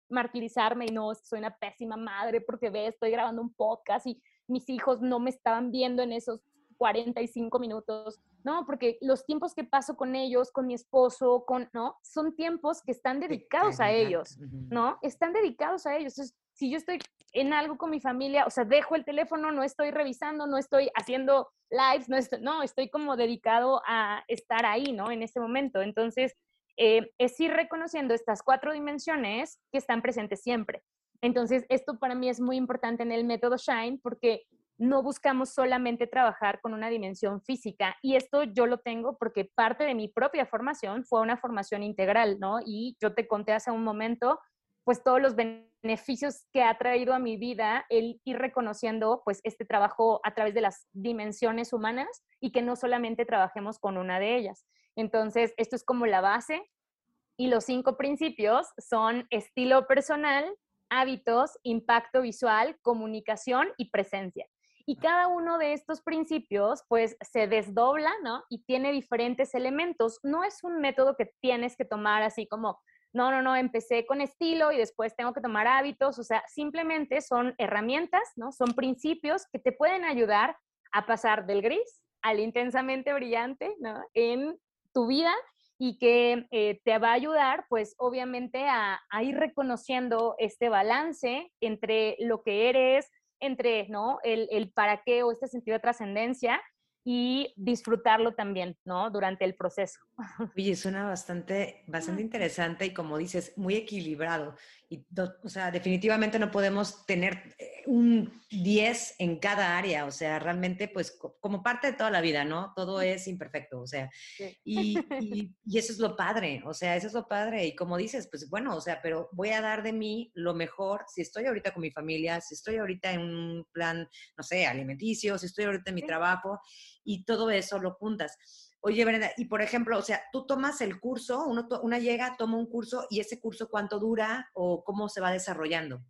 Speaker 2: martirizarme y no soy una pésima madre porque ve, estoy grabando un podcast y mis hijos no me estaban viendo en esos 45 minutos, ¿no? Porque los tiempos que paso con ellos, con mi esposo, con, ¿no? Son tiempos que están dedicados a ellos, ¿no? Están dedicados a ellos. Entonces, si yo estoy en algo con mi familia, o sea, dejo el teléfono, no estoy revisando, no estoy haciendo lives, no estoy, no, estoy como dedicado a estar ahí, ¿no? En ese momento. Entonces, eh, es ir reconociendo estas cuatro dimensiones que están presentes siempre. Entonces, esto para mí es muy importante en el método Shine porque no buscamos solamente trabajar con una dimensión física. Y esto yo lo tengo porque parte de mi propia formación fue una formación integral, ¿no? Y yo te conté hace un momento pues todos los beneficios que ha traído a mi vida el ir reconociendo pues este trabajo a través de las dimensiones humanas y que no solamente trabajemos con una de ellas. Entonces, esto es como la base y los cinco principios son estilo personal, hábitos, impacto visual, comunicación y presencia. Y cada uno de estos principios, pues, se desdobla, ¿no? Y tiene diferentes elementos. No es un método que tienes que tomar así como, no, no, no, empecé con estilo y después tengo que tomar hábitos, o sea, simplemente son herramientas, ¿no? Son principios que te pueden ayudar a pasar del gris al intensamente brillante, ¿no? En tu vida y que eh, te va a ayudar, pues obviamente, a, a, ir reconociendo este balance entre lo que eres, entre, ¿no? El, el para qué o este sentido de trascendencia y disfrutarlo también, ¿no? Durante el proceso.
Speaker 1: Oye, suena bastante, bastante interesante y como dices, muy equilibrado. Y, o sea, definitivamente no podemos tener eh, un 10 en cada área, o sea, realmente pues como parte de toda la vida, ¿no? Todo es imperfecto, o sea, y, y, eso es lo padre, o sea, eso es lo padre. Y como dices, pues bueno, o sea, pero voy a dar de mí lo mejor si estoy ahorita con mi familia, si estoy ahorita en un plan, no sé, alimenticio, si estoy ahorita en mi trabajo y todo eso lo juntas. Oye, Brenda, y por ejemplo, o sea, tú tomas el curso, uno una llega, toma un curso y ese curso cuánto dura o cómo se va desarrollando.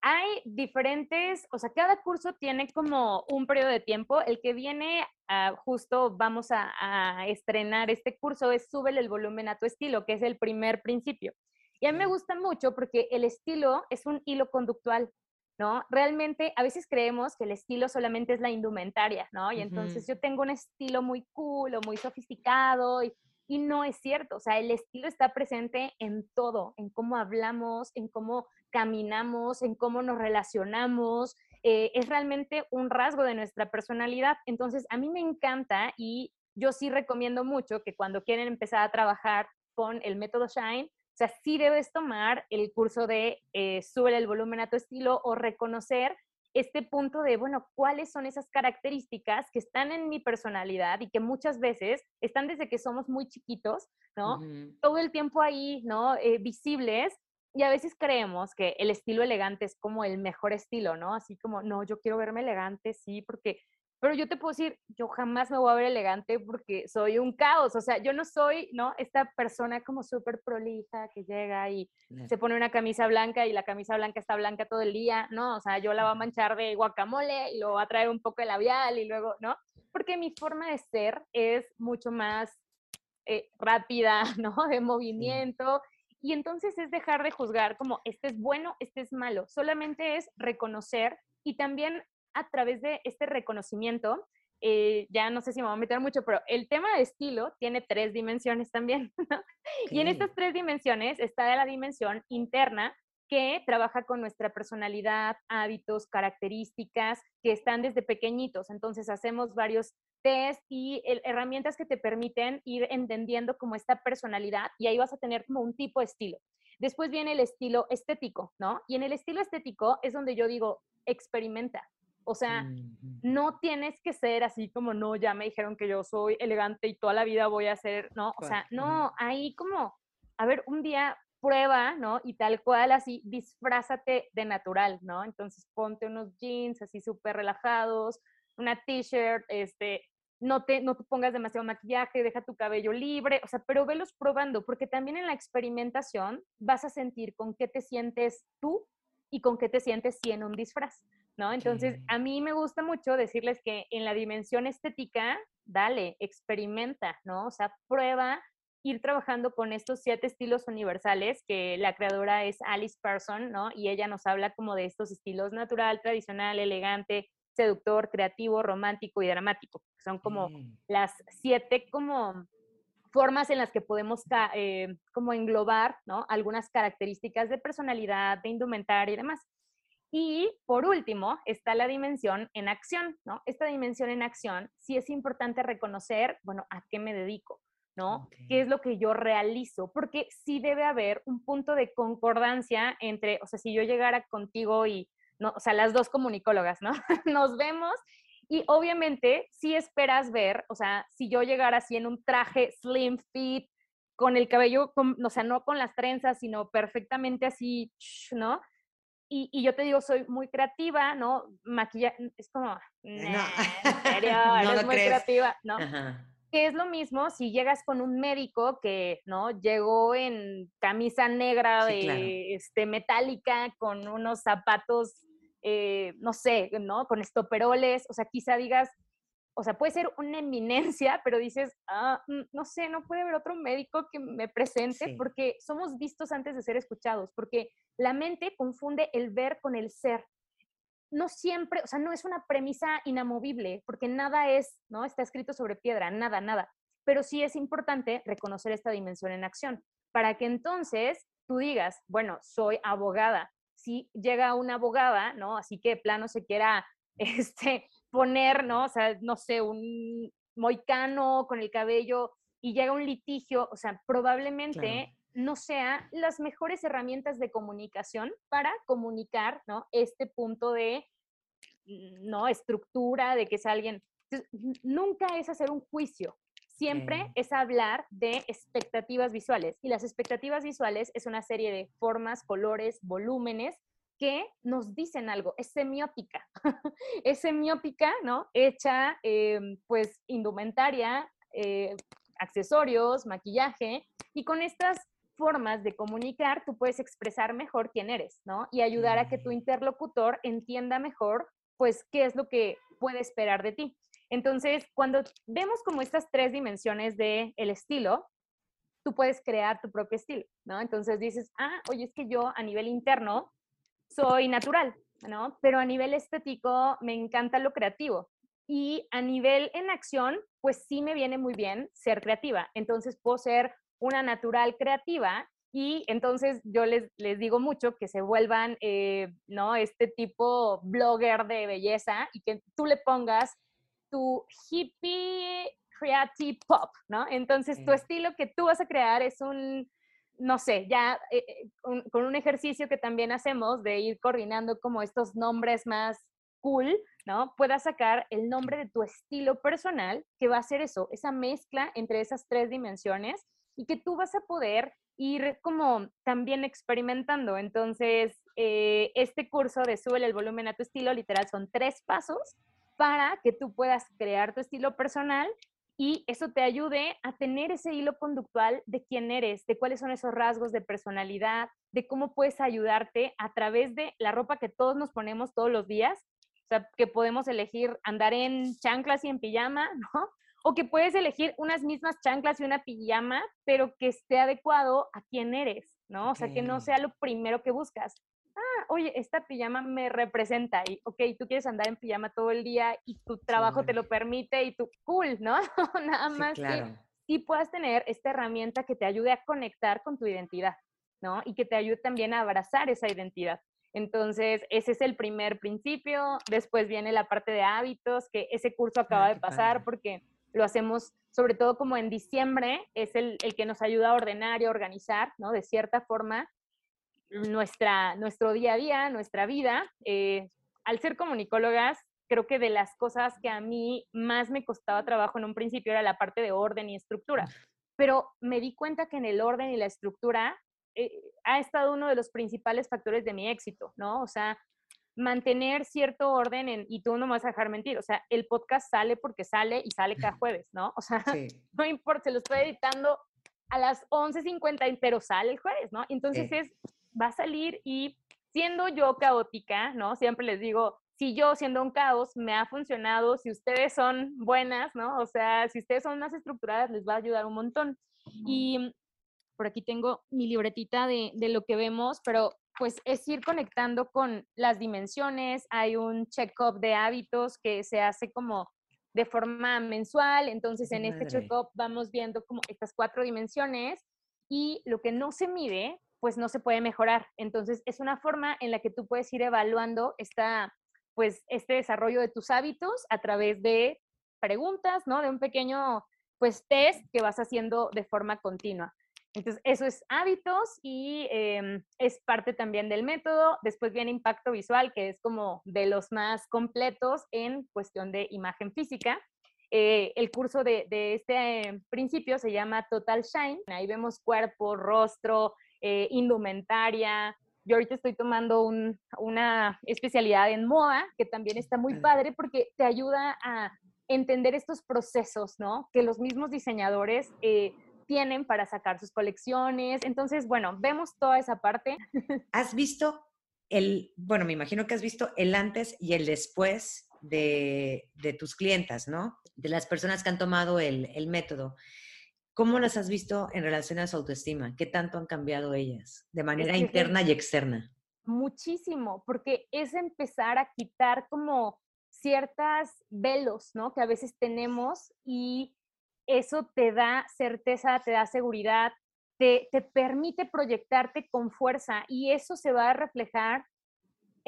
Speaker 2: Hay diferentes, o sea, cada curso tiene como un periodo de tiempo. El que viene, ah, justo vamos a, estrenar este curso, es Súbele el volumen a tu estilo, que es el primer principio. Y a mí me gusta mucho porque el estilo es un hilo conductual. ¿No? Realmente a veces creemos que el estilo solamente es la indumentaria, ¿no? Y entonces yo tengo un estilo muy cool o muy sofisticado y, no es cierto, o sea, el estilo está presente en todo, en cómo hablamos, en cómo caminamos, en cómo nos relacionamos, eh, es realmente un rasgo de nuestra personalidad. Entonces, a mí me encanta y yo sí recomiendo mucho que cuando quieren empezar a trabajar con el método Shine, sea, sí debes tomar el curso de eh, sube el volumen a tu estilo o reconocer este punto de, bueno, cuáles son esas características que están en mi personalidad y que muchas veces están desde que somos muy chiquitos, ¿no? Todo el tiempo ahí, ¿no? Eh, visibles. Y a veces creemos que el estilo elegante es como el mejor estilo, ¿no? Así como, no, yo quiero verme elegante, sí, porque pero yo te puedo decir, yo jamás me voy a ver elegante porque soy un caos, o sea, yo no soy, ¿no? Esta persona como súper prolija que llega y se pone una camisa blanca y la camisa blanca está blanca todo el día, ¿no? O sea, yo la voy a manchar de guacamole y luego va a traer un poco de labial y luego, ¿no? Porque mi forma de ser es mucho más eh, rápida, ¿no? De movimiento. Y entonces es dejar de juzgar como este es bueno, este es malo. Solamente es reconocer y también a través de este reconocimiento, eh, ya no sé si me voy a meter mucho, pero el tema de estilo tiene tres dimensiones también. Y en estas tres dimensiones está la dimensión interna, que trabaja con nuestra personalidad, hábitos, características que están desde pequeñitos. Entonces hacemos varios test y herramientas que te permiten ir entendiendo como esta personalidad y ahí vas a tener como un tipo de estilo. Después viene el estilo estético, ¿no? Y en el estilo estético es donde yo digo, experimenta. O sea, no tienes que ser así como, no, ya me dijeron que yo soy elegante y toda la vida voy a ser, ¿no? O sea, no, ahí como, a ver, un día prueba, ¿no? Y tal cual, así, disfrázate de natural, ¿no? Entonces ponte unos jeans así súper relajados, una t-shirt, este, no te, no te pongas demasiado maquillaje, deja tu cabello libre, o sea, pero velos probando, porque también en la experimentación vas a sentir con qué te sientes tú y con qué te sientes si en un disfraz. ¿No? Entonces, a mí me gusta mucho decirles que en la dimensión estética, dale, experimenta, ¿no? O sea, prueba ir trabajando con estos siete estilos universales, que la creadora es Alice Person, ¿no? Y ella nos habla como de estos estilos natural, tradicional, elegante, seductor, creativo, romántico y dramático. Son como las siete como formas en las que podemos eh, como englobar, ¿no? Algunas características de personalidad, de indumentaria y demás. Y por último, está la dimensión en acción, ¿no? Esta dimensión en acción, sí es importante reconocer, bueno, a qué me dedico, ¿no? ¿Qué es lo que yo realizo? Porque sí debe haber un punto de concordancia entre, o sea, si yo llegara contigo y, no, o sea, las dos comunicólogas, ¿no? Nos vemos y obviamente si esperas ver, o sea, si yo llegara así en un traje slim fit, con el cabello, o sea, no con las trenzas, sino perfectamente así, ¿no? Y, yo te digo, soy muy creativa, ¿no? Maquilla, es como, no. en serio, eres muy creativa, ¿no? Que es lo mismo si llegas con un médico que, ¿no? Llegó en camisa negra de, este, metálica, con unos zapatos, eh, no sé, ¿no? Con estoperoles, o sea, quizá digas, o sea, puede ser una eminencia, pero dices, ah, mm, no sé, no puede haber otro médico que me presente porque somos vistos antes de ser escuchados, porque la mente confunde el ver con el ser. No siempre, o sea, no es una premisa inamovible, porque nada es, ¿no? Está escrito sobre piedra, nada, nada. Pero sí es importante reconocer esta dimensión en acción, para que entonces tú digas, bueno, soy abogada. Si llega una abogada, ¿no? Así que plano se quiera este, poner, ¿no? O sea, no sé, un moicano con el cabello y llega un litigio, o sea, probablemente no sea las mejores herramientas de comunicación para comunicar, ¿no? Este punto de, ¿no? Estructura, de que es alguien. nunca es hacer un juicio, siempre es hablar de expectativas visuales. Y las expectativas visuales es una serie de formas, colores, volúmenes que nos dicen algo, es semiótica, es semiótica, ¿no? Hecha, em, pues, indumentaria, eh, accesorios, maquillaje, y con estas formas de comunicar, tú puedes expresar mejor quién eres, ¿no? Y ayudar a que tu interlocutor entienda mejor, pues, qué es lo que puede esperar de ti. Entonces, cuando vemos como estas tres dimensiones del el estilo, tú puedes crear tu propio estilo, ¿no? Entonces dices, ah, oye, es que yo a nivel interno soy natural, ¿no? Pero a nivel estético me encanta lo creativo. Y a nivel en acción, pues sí me viene muy bien ser creativa. Entonces puedo ser una natural creativa y entonces yo les, les digo mucho que se vuelvan, eh, ¿no? Este tipo blogger de belleza y que tú le pongas tu hippie creative pop, ¿no? Entonces tu estilo que tú vas a crear es un no sé, ya eh, eh, con, un ejercicio que también hacemos de ir coordinando como estos nombres más cool, ¿no? Puedas sacar el nombre de tu estilo personal, que va a ser eso, esa mezcla entre esas tres dimensiones y que tú vas a poder ir como también experimentando. Entonces, eh, este curso de Sube el volumen a tu estilo, literal, son tres pasos para que tú puedas crear tu estilo personal y eso te ayude a tener ese hilo conductual de quién eres, de cuáles son esos rasgos de personalidad, de cómo puedes ayudarte a través de la ropa que todos nos ponemos todos los días. O sea, que podemos elegir andar en chanclas y en pijama, ¿no? O que puedes elegir unas mismas chanclas y una pijama, pero que esté adecuado a quién eres, ¿no? O sea, que no sea lo primero que buscas ah, oye, esta pijama me representa y, ok, tú quieres andar en pijama todo el día y tu trabajo te lo permite y tú, cool, ¿no? Nada más que sí puedas tener esta herramienta que te ayude a conectar con tu identidad, ¿no? Y que te ayude también a abrazar esa identidad. Entonces, ese es el primer principio. Después viene la parte de hábitos, que ese curso acaba ah, de pasar porque lo hacemos sobre todo como en diciembre, es el, el, que nos ayuda a ordenar y a organizar, ¿no? De cierta forma, nuestra, nuestro día a día, nuestra vida. Eh, al ser comunicólogas, creo que de las cosas que a mí más me costaba trabajo en un principio era la parte de orden y estructura. Pero me di cuenta que en el orden y la estructura eh, ha estado uno de los principales factores de mi éxito, ¿no? O sea, mantener cierto orden en, y tú no me vas a dejar mentir, o sea, el podcast sale porque sale y sale cada jueves, ¿no? O sea, no importa, se lo estoy editando a las 11.50, pero sale el jueves, ¿no? Entonces es va a salir y siendo yo caótica, ¿no? Siempre les digo, si yo siendo un caos me ha funcionado, si ustedes son buenas, ¿no? O sea, si ustedes son más estructuradas, les va a ayudar un montón. Y por aquí tengo mi libretita de, de lo que vemos, pero pues es ir conectando con las dimensiones. Hay un check-up de hábitos que se hace como de forma mensual. Entonces, en este check-up vamos viendo como estas cuatro dimensiones y lo que no se mide, pues no se puede mejorar. Entonces, es una forma en la que tú puedes ir evaluando esta, pues, este desarrollo de tus hábitos a través de preguntas, ¿no? De un pequeño, pues, test que vas haciendo de forma continua. Entonces, eso es hábitos y em, es parte también del método. Después viene impacto visual, que es como de los más completos en cuestión de imagen física. Eh, el curso de, de este principio se llama Total Shine. Ahí vemos cuerpo, rostro, eh, indumentaria. Yo ahorita estoy tomando una especialidad en moda, que también está muy padre porque te ayuda a entender estos procesos, ¿no? Que los mismos diseñadores eh, tienen para sacar sus colecciones. Entonces, bueno, vemos toda esa parte.
Speaker 1: ¿Has visto el, bueno, me imagino que has visto el antes y el después de, tus clientas, ¿no? De las personas que han tomado el, el método. ¿Cómo las has visto en relación a su autoestima? ¿Qué tanto han cambiado ellas de manera interna y externa?
Speaker 2: Muchísimo, porque es empezar a quitar como ciertas velos, ¿no? Que a veces tenemos y eso te da certeza, te da seguridad, te, te permite proyectarte con fuerza y eso se va a reflejar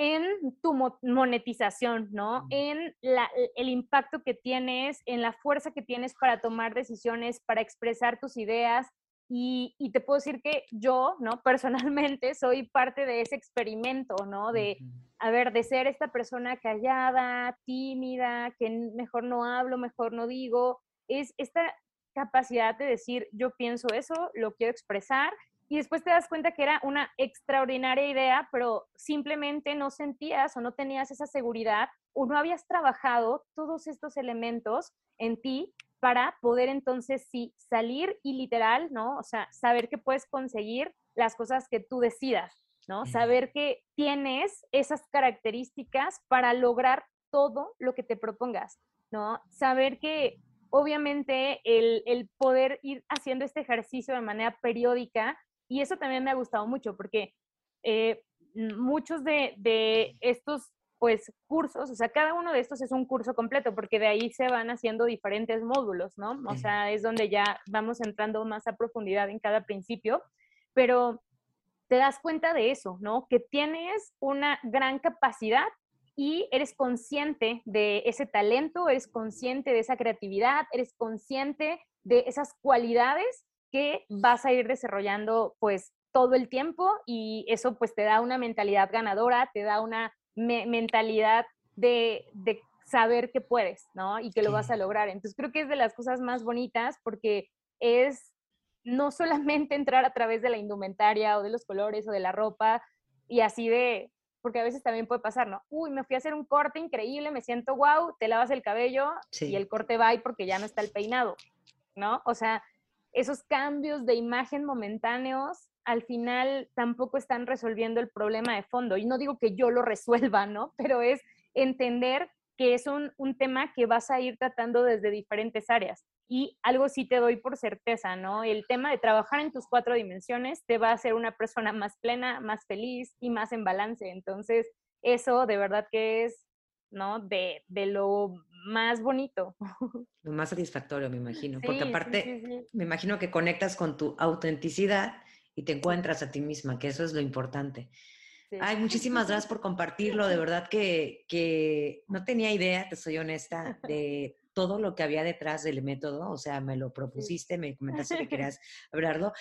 Speaker 2: en tu monetización, ¿no? En el impacto que tienes, en la fuerza que tienes para tomar decisiones, para expresar tus ideas. Y, te puedo decir que yo, ¿no? Personalmente soy parte de ese experimento, ¿no? De, a ver, de ser esta persona callada, tímida, que mejor no hablo, mejor no digo, es esta capacidad de decir, yo pienso eso, lo quiero expresar y después te das cuenta que era una extraordinaria idea, pero simplemente no sentías o no tenías esa seguridad o no habías trabajado todos estos elementos en ti para poder entonces sí salir y literal, ¿no? O sea, saber que puedes conseguir las cosas que tú decidas, ¿no? Saber que tienes esas características para lograr todo lo que te propongas, ¿no? Saber que obviamente el, el poder ir haciendo este ejercicio de manera periódica y eso también me ha gustado mucho porque eh, muchos de, estos pues cursos, o sea, cada uno de estos es un curso completo, porque de ahí se van haciendo diferentes módulos, ¿no? O sea, es donde ya vamos entrando más a profundidad en cada principio, pero te das cuenta de eso, ¿no? Que tienes una gran capacidad y eres consciente de ese talento, eres consciente de esa creatividad, eres consciente de esas cualidades que vas a ir desarrollando pues todo el tiempo y eso pues te da una mentalidad ganadora, te da una mentalidad de, saber que puedes, ¿no? Y que lo vas a lograr. Entonces creo que es de las cosas más bonitas porque es no solamente entrar a través de la indumentaria o de los colores o de la ropa y así de, porque a veces también puede pasar, ¿no? Uy, me fui a hacer un corte increíble, me siento wow, te lavas el cabello y el corte va ahí porque ya no está el peinado, ¿no? O sea, esos cambios de imagen momentáneos al final tampoco están resolviendo el problema de fondo. Y no digo que yo lo resuelva, ¿no? Pero es entender que es un, un, tema que vas a ir tratando desde diferentes áreas. Y algo sí te doy por certeza, ¿no? El tema de trabajar en tus cuatro dimensiones te va a hacer una persona más plena, más feliz y más en balance. Entonces, eso de verdad que es, ¿no? De, de lo más bonito.
Speaker 1: Lo más satisfactorio, me imagino. Porque aparte, me imagino que conectas con tu autenticidad y te encuentras a ti misma, que eso es lo importante. Ay, muchísimas gracias por compartirlo. De verdad que, que no tenía idea, te soy honesta, de todo lo que había detrás del método. O sea, me lo propusiste, me comentaste que querías hablarlo,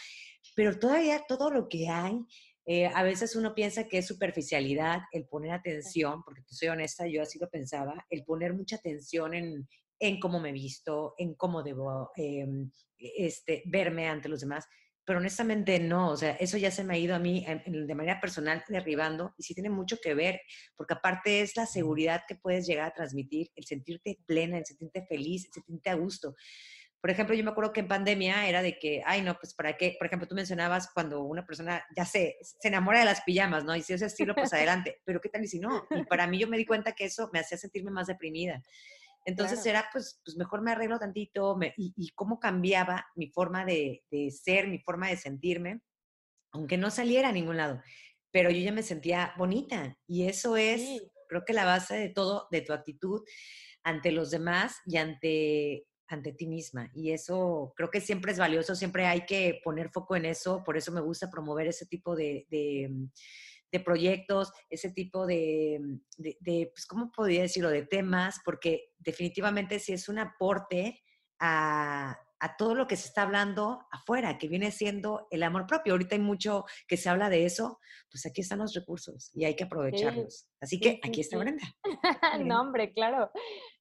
Speaker 1: pero todavía todo lo que hay, eh, a veces uno piensa que es superficialidad, el poner atención, porque te soy honesta, yo así lo pensaba, el poner mucha atención en, en cómo me visto, en cómo debo em, este, verme ante los demás pero honestamente no, o sea, eso ya se me ha ido a mí de manera personal derribando y sí tiene mucho que ver, porque aparte es la seguridad que puedes llegar a transmitir, el sentirte plena, el sentirte feliz, el sentirte a gusto. Por ejemplo, yo me acuerdo que en pandemia era de que, ay, no, pues para qué, por ejemplo, tú mencionabas cuando una persona ya se, se enamora de las pijamas, ¿no? Y si ese estilo, pues adelante, pero ¿qué tal y si no? Y para mí yo me di cuenta que eso me hacía sentirme más deprimida. Entonces era, pues, pues mejor me arreglo tantito y, cómo cambiaba mi forma de, ser, mi forma de sentirme, aunque no saliera a ningún lado. Pero yo ya me sentía bonita y eso es, creo que la base de todo, de tu actitud ante los demás y ante, ante ti misma. Y eso creo que siempre es valioso, siempre hay que poner foco en eso, por eso me gusta promover ese tipo de de proyectos, ese tipo de, de, pues, ¿cómo podría decirlo?, de temas, porque definitivamente sí es un aporte a, a, todo lo que se está hablando afuera, que viene siendo el amor propio. Ahorita hay mucho que se habla de eso, pues aquí están los recursos y hay que aprovecharlos. Así que aquí está Brenda.
Speaker 2: no, hombre, claro.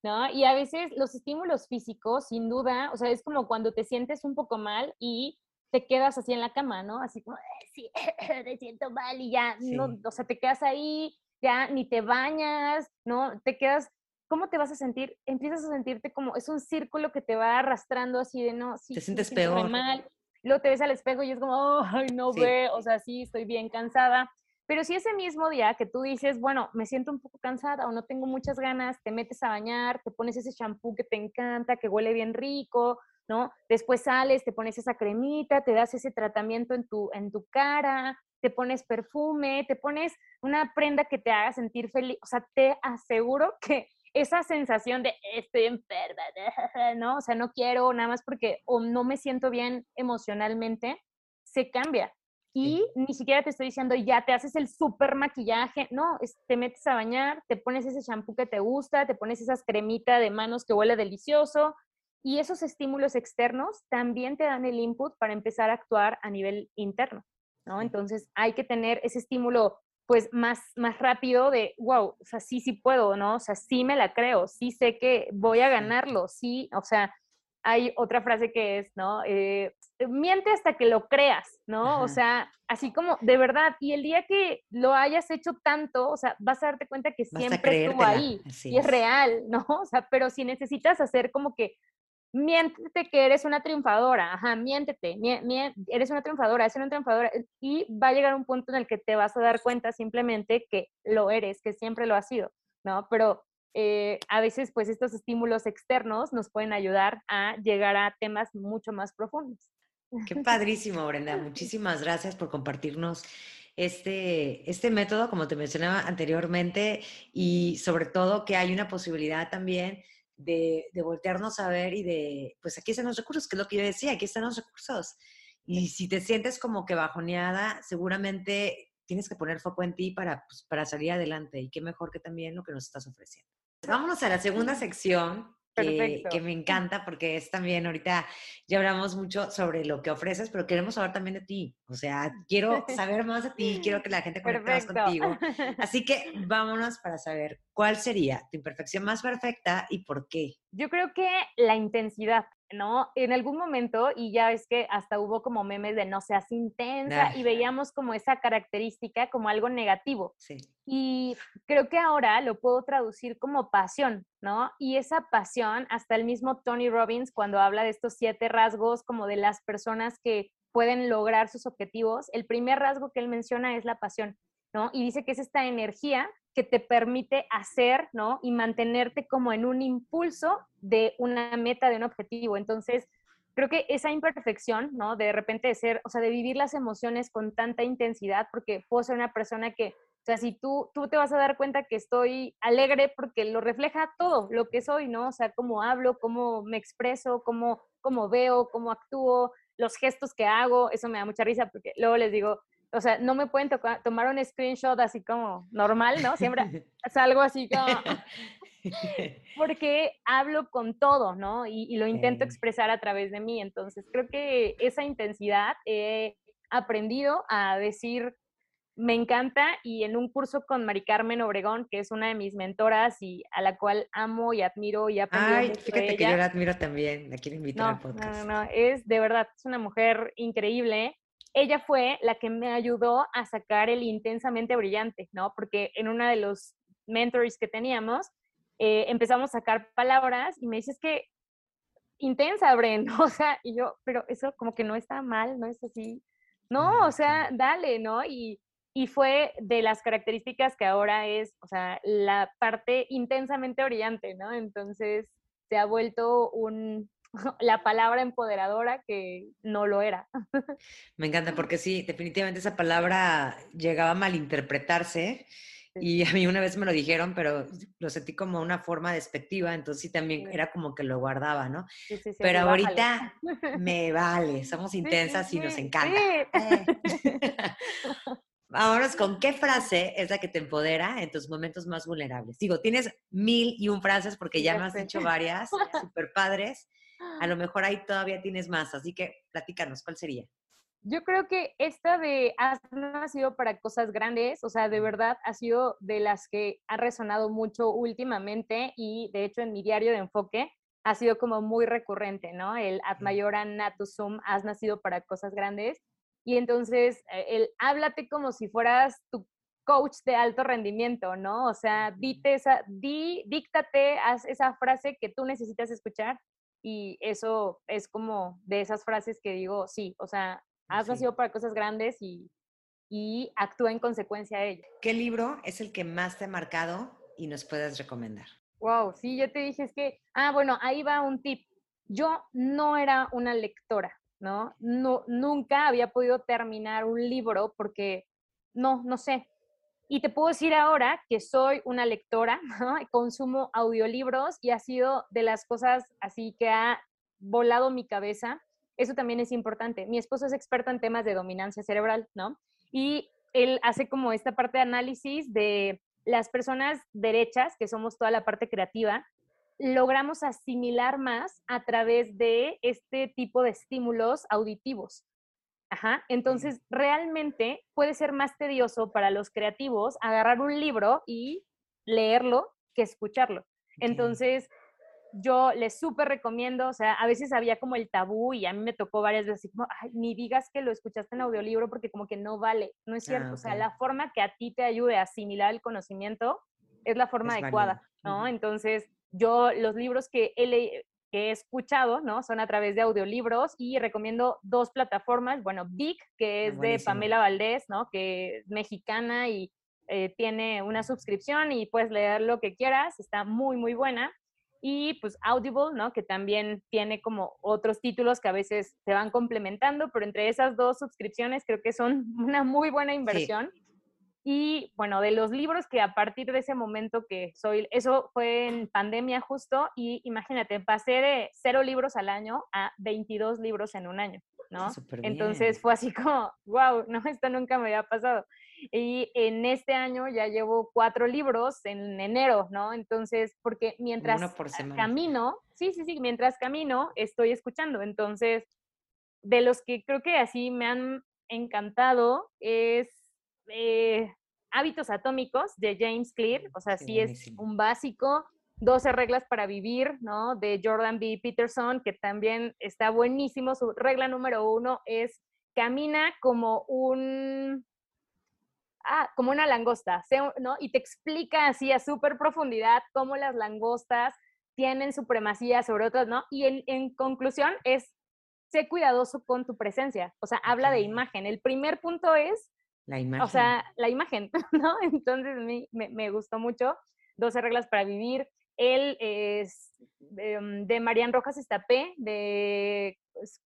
Speaker 2: ¿No? Y a veces los estímulos físicos, sin duda, o sea, es como cuando te sientes un poco mal y te quedas así en la cama, ¿no? Así como, sí, me siento mal y ya, no, o sea, te quedas ahí, ya ni te bañas, ¿no? Te quedas, ¿cómo te vas a sentir? Empiezas a sentirte como, es un círculo que te va arrastrando así de, no, sí,
Speaker 1: te sientes peor.
Speaker 2: Mal. Luego te ves al espejo y es como, ay, no ve, o sea, sí, estoy bien cansada. Pero si ese mismo día que tú dices, bueno, me siento un poco cansada o no tengo muchas ganas, te metes a bañar, te pones ese champú que te encanta, que huele bien rico, ¿no? Después sales, te pones esa cremita, te das ese tratamiento en tu, en tu cara, te pones perfume, te pones una prenda que te haga sentir feliz. O sea, te aseguro que esa sensación de estoy enferma, ¿no? O sea, no quiero nada más porque o no me siento bien emocionalmente, se cambia. Y ni siquiera te estoy diciendo, ya te haces el súper maquillaje. No, te metes a bañar, te pones ese shampoo que te gusta, te pones esas cremita de manos que huele delicioso, y esos estímulos externos también te dan el input para empezar a actuar a nivel interno, ¿no? Entonces hay que tener ese estímulo pues más, más rápido de, wow, o sea, sí, sí puedo, ¿no? O sea, sí me la creo, sí sé que voy a ganarlo, sí, o sea, hay otra frase que es, ¿no? Eh, miente hasta que lo creas, ¿no? O sea, así como de verdad, y el día que lo hayas hecho tanto, o sea, vas a darte cuenta que siempre estuvo ahí y es real, ¿no? O sea, pero si necesitas hacer como que miéntete que eres una triunfadora, ajá, miéntete, eres una triunfadora, eres una triunfadora, y va a llegar un punto en el que te vas a dar cuenta simplemente que lo eres, que siempre lo has sido, ¿no? Pero eh, a veces, pues, estos estímulos externos nos pueden ayudar a llegar a temas mucho más profundos.
Speaker 1: Qué padrísimo, Brenda. Muchísimas gracias por compartirnos este, este método, como te mencionaba anteriormente, y sobre todo que hay una posibilidad también de, voltearnos a ver y de, pues aquí están los recursos, que es lo que yo decía, aquí están los recursos. Y si te sientes como que bajoneada, seguramente tienes que poner foco en ti para, pues, para salir adelante. Y qué mejor que también lo que nos estás ofreciendo. Vámonos a la segunda sección, que, me encanta porque es también, ahorita ya hablamos mucho sobre lo que ofreces, pero queremos saber también de ti. O sea, quiero saber más de ti, quiero que la gente conecte más contigo. Así que vámonos para saber cuál sería tu imperfección más perfecta y por qué.
Speaker 2: Yo creo que la intensidad, ¿no? En algún momento, y ya es que hasta hubo como memes de no seas intensa, y veíamos como esa característica como algo negativo.
Speaker 1: Sí.
Speaker 2: Y creo que ahora lo puedo traducir como pasión, ¿no? Y esa pasión, hasta el mismo Tony Robbins, cuando habla de estos siete rasgos como de las personas que pueden lograr sus objetivos, el primer rasgo que él menciona es la pasión, ¿no? Y dice que es esta energía que te permite hacer, ¿no? Y mantenerte como en un impulso de una meta, de un objetivo. Entonces, creo que esa imperfección, ¿no? De repente de ser, o sea, de vivir las emociones con tanta intensidad, porque puedo ser una persona que, o sea, si tú, tú te vas a dar cuenta que estoy alegre porque lo refleja todo lo que soy, ¿no? O sea, cómo hablo, cómo me expreso, cómo, cómo veo, cómo actúo, los gestos que hago, eso me da mucha risa porque luego les digo, o sea, no me pueden tomar un screenshot así como normal, ¿no? Siempre salgo así como... Porque hablo con todo, ¿no? Y, lo intento expresar a través de mí. Entonces, creo que esa intensidad he aprendido a decir, me encanta, y en un curso con Mari Carmen Obregón, que es una de mis mentoras y a la cual amo y admiro y
Speaker 1: aprendo Ay, fíjate que yo la admiro también, la quiero invitar al podcast.
Speaker 2: No, no, es de verdad, es una mujer increíble ella fue la que me ayudó a sacar el intensamente brillante, ¿no? Porque en uno de los mentors que teníamos, eh, empezamos a sacar palabras y me dices que intensa, Bren, o sea, y yo, pero eso como que no está mal, no es así. No, o sea, dale, ¿no? Y, y fue de las características que ahora es, o sea, la parte intensamente brillante, ¿no? Entonces se ha vuelto un, la palabra empoderadora que no lo era.
Speaker 1: Me encanta porque sí, definitivamente esa palabra llegaba a malinterpretarse y a mí una vez me lo dijeron, pero lo sentí como una forma despectiva, entonces sí también era como que lo guardaba, ¿no? pero ahorita me vale, somos intensas y nos encanta. Eh. Vámonos con qué frase es la que te empodera en tus momentos más vulnerables. Digo, tienes mil y un frases porque ya me has dicho varias, súper padres a lo mejor ahí todavía tienes más, así que platícanos, ¿cuál sería?
Speaker 2: Yo creo que esta de has nacido para cosas grandes, o sea, de verdad ha sido de las que ha resonado mucho últimamente y de hecho en mi diario de enfoque ha sido como muy recurrente, ¿no? El ad mayoran natusum, has nacido para cosas grandes. Y entonces, eh, el háblate como si fueras tu coach de alto rendimiento, ¿no? O sea, dite esa, di, díctate, haz esa frase que tú necesitas escuchar y eso es como de esas frases que digo, sí, o sea, has nacido para cosas grandes y, y actúa en consecuencia de ello.
Speaker 1: ¿Qué libro es el que más te ha marcado y nos puedes recomendar?
Speaker 2: Wow, sí, yo te dije, es que, ah, bueno, ahí va un tip. Yo no era una lectora, ¿no? no nunca había podido terminar un libro porque, no, no sé, y te puedo decir ahora que soy una lectora, ¿no? consumo audiolibros y ha sido de las cosas así que ha volado mi cabeza. Eso también es importante. Mi esposo es experto en temas de dominancia cerebral, ¿no? Y él hace como esta parte de análisis de las personas derechas, que somos toda la parte creativa, logramos asimilar más a través de este tipo de estímulos auditivos. Ajá, entonces realmente puede ser más tedioso para los creativos agarrar un libro y leerlo que escucharlo. Entonces, yo les súper recomiendo, o sea, a veces había como el tabú y a mí me tocó varias veces como, ay, ni digas que lo escuchaste en audiolibro porque como que no vale, no es cierto, ah, o sea, la forma que a ti te ayude a asimilar el conocimiento es la forma adecuada, ¿no? Entonces, yo los libros que he, leído que he escuchado, ¿no? Son a través de audiolibros y recomiendo dos plataformas. Bueno, Vic, que ah, es de Pamela Valdés, ¿no? Que es mexicana y eh, tiene una suscripción y puedes leer lo que quieras, está muy, muy buena. Y pues Audible, ¿no? Que también tiene como otros títulos que a veces se van complementando, pero entre esas dos suscripciones creo que son una muy buena inversión. Y bueno, de los libros que a partir de ese momento que soy, eso fue en pandemia justo, y imagínate, pasé de cero libros al año a 22 libros en un año, ¿no? Entonces fue así como, wow, no, esto nunca me había pasado. Y en este año ya llevo cuatro libros en enero, ¿no? Entonces, porque mientras camino, sí, sí, sí, mientras camino estoy escuchando. Entonces, de los que creo que así me han encantado es eh, Hábitos Atómicos de James Clear, o sea, sí es un básico. 12 reglas para vivir, ¿no? De Jordan B. Peterson, que también está buenísimo. Su regla número uno es camina como un, ah, como una langosta, ¿no? Y te explica así a súper profundidad cómo las langostas tienen supremacía sobre otras, ¿no? Y en, conclusión es, sé cuidadoso con tu presencia, o sea, habla de imagen. El primer punto es,
Speaker 1: la imagen.
Speaker 2: O sea, la imagen, ¿no? Entonces me, me, gustó mucho. 12 reglas para vivir. Él es em, de, Marian Rojas Estapé, de pues,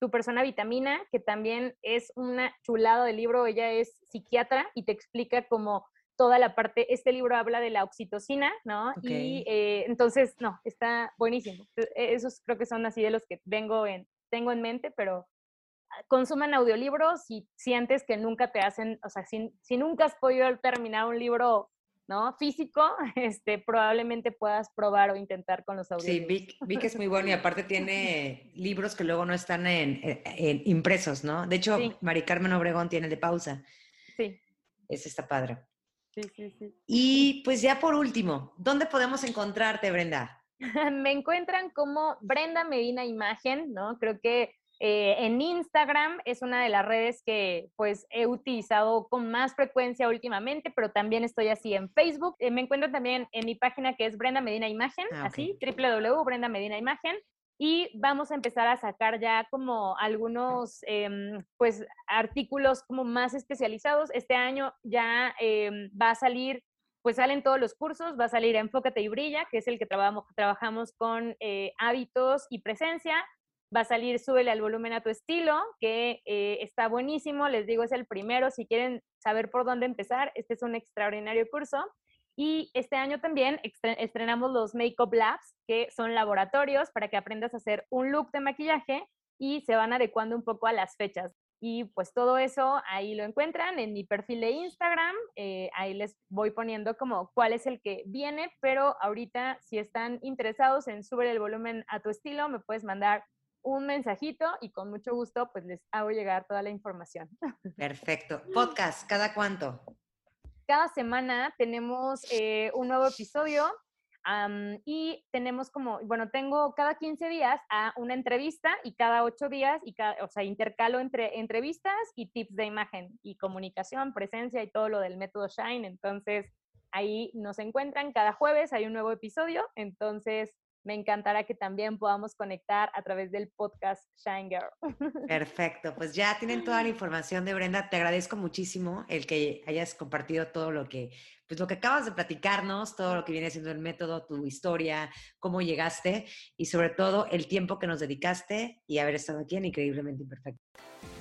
Speaker 2: Tu persona vitamina, que también es una chulada de libro. Ella es psiquiatra y te explica cómo toda la parte, este libro habla de la oxitocina, ¿no? Y eh, entonces, no, está buenísimo. E, esos creo que son así de los que vengo en, tengo en mente, pero consuman audiolibros y sientes que nunca te hacen, o sea, si, si nunca has podido terminar un libro ¿no? Físico, este, probablemente puedas probar o intentar con los audiolibros.
Speaker 1: Sí, Vic, es muy bueno y aparte tiene libros que luego no están en, impresos, ¿no? De hecho, Mari Carmen Obregón tiene de pausa.
Speaker 2: Sí.
Speaker 1: Ese está padre.
Speaker 2: Sí, sí, sí.
Speaker 1: Y pues ya por último, ¿dónde podemos encontrarte, Brenda?
Speaker 2: Me encuentran como Brenda Medina Imagen, ¿no? Creo que eh, en Instagram es una de las redes que pues he utilizado con más frecuencia últimamente, pero también estoy así en Facebook. Eh, me encuentro también en mi página que es Brenda Medina Imagen, ah, así, www.brenda Medina Imagen. Y vamos a empezar a sacar ya como algunos em, pues artículos como más especializados. Este año ya em, va a salir pues salen todos los cursos, va a salir Enfócate y Brilla, que es el que trabajamos, trabajamos con eh, hábitos y presencia, va a salir Súbele al volumen a tu estilo, que eh, está buenísimo, les digo, es el primero, si quieren saber por dónde empezar, este es un extraordinario curso. Y este año también estrenamos los Makeup Labs, que son laboratorios para que aprendas a hacer un look de maquillaje y se van adecuando un poco a las fechas. Y pues todo eso ahí lo encuentran en mi perfil de Instagram. Eh, ahí les voy poniendo como cuál es el que viene, pero ahorita si están interesados en subir el volumen a tu estilo, me puedes mandar un mensajito y con mucho gusto pues les hago llegar toda la información.
Speaker 1: Perfecto. Podcast, ¿cada cuánto?
Speaker 2: Cada semana tenemos eh, un nuevo episodio y tenemos como, bueno, tengo cada 15 días a una entrevista y cada 8 días, y cada, o sea, intercalo entre entrevistas y tips de imagen y comunicación, presencia y todo lo del método Shine. Entonces, ahí nos encuentran cada jueves, hay un nuevo episodio. Entonces, me encantará que también podamos conectar a través del podcast Shine Girl.
Speaker 1: Perfecto, pues ya tienen toda la información de Brenda. Te agradezco muchísimo el que hayas compartido todo lo que, pues lo que acabas de platicarnos, todo lo que viene siendo el método, tu historia, cómo llegaste y sobre todo el tiempo que nos dedicaste y haber estado aquí en Increíblemente Imperfecto.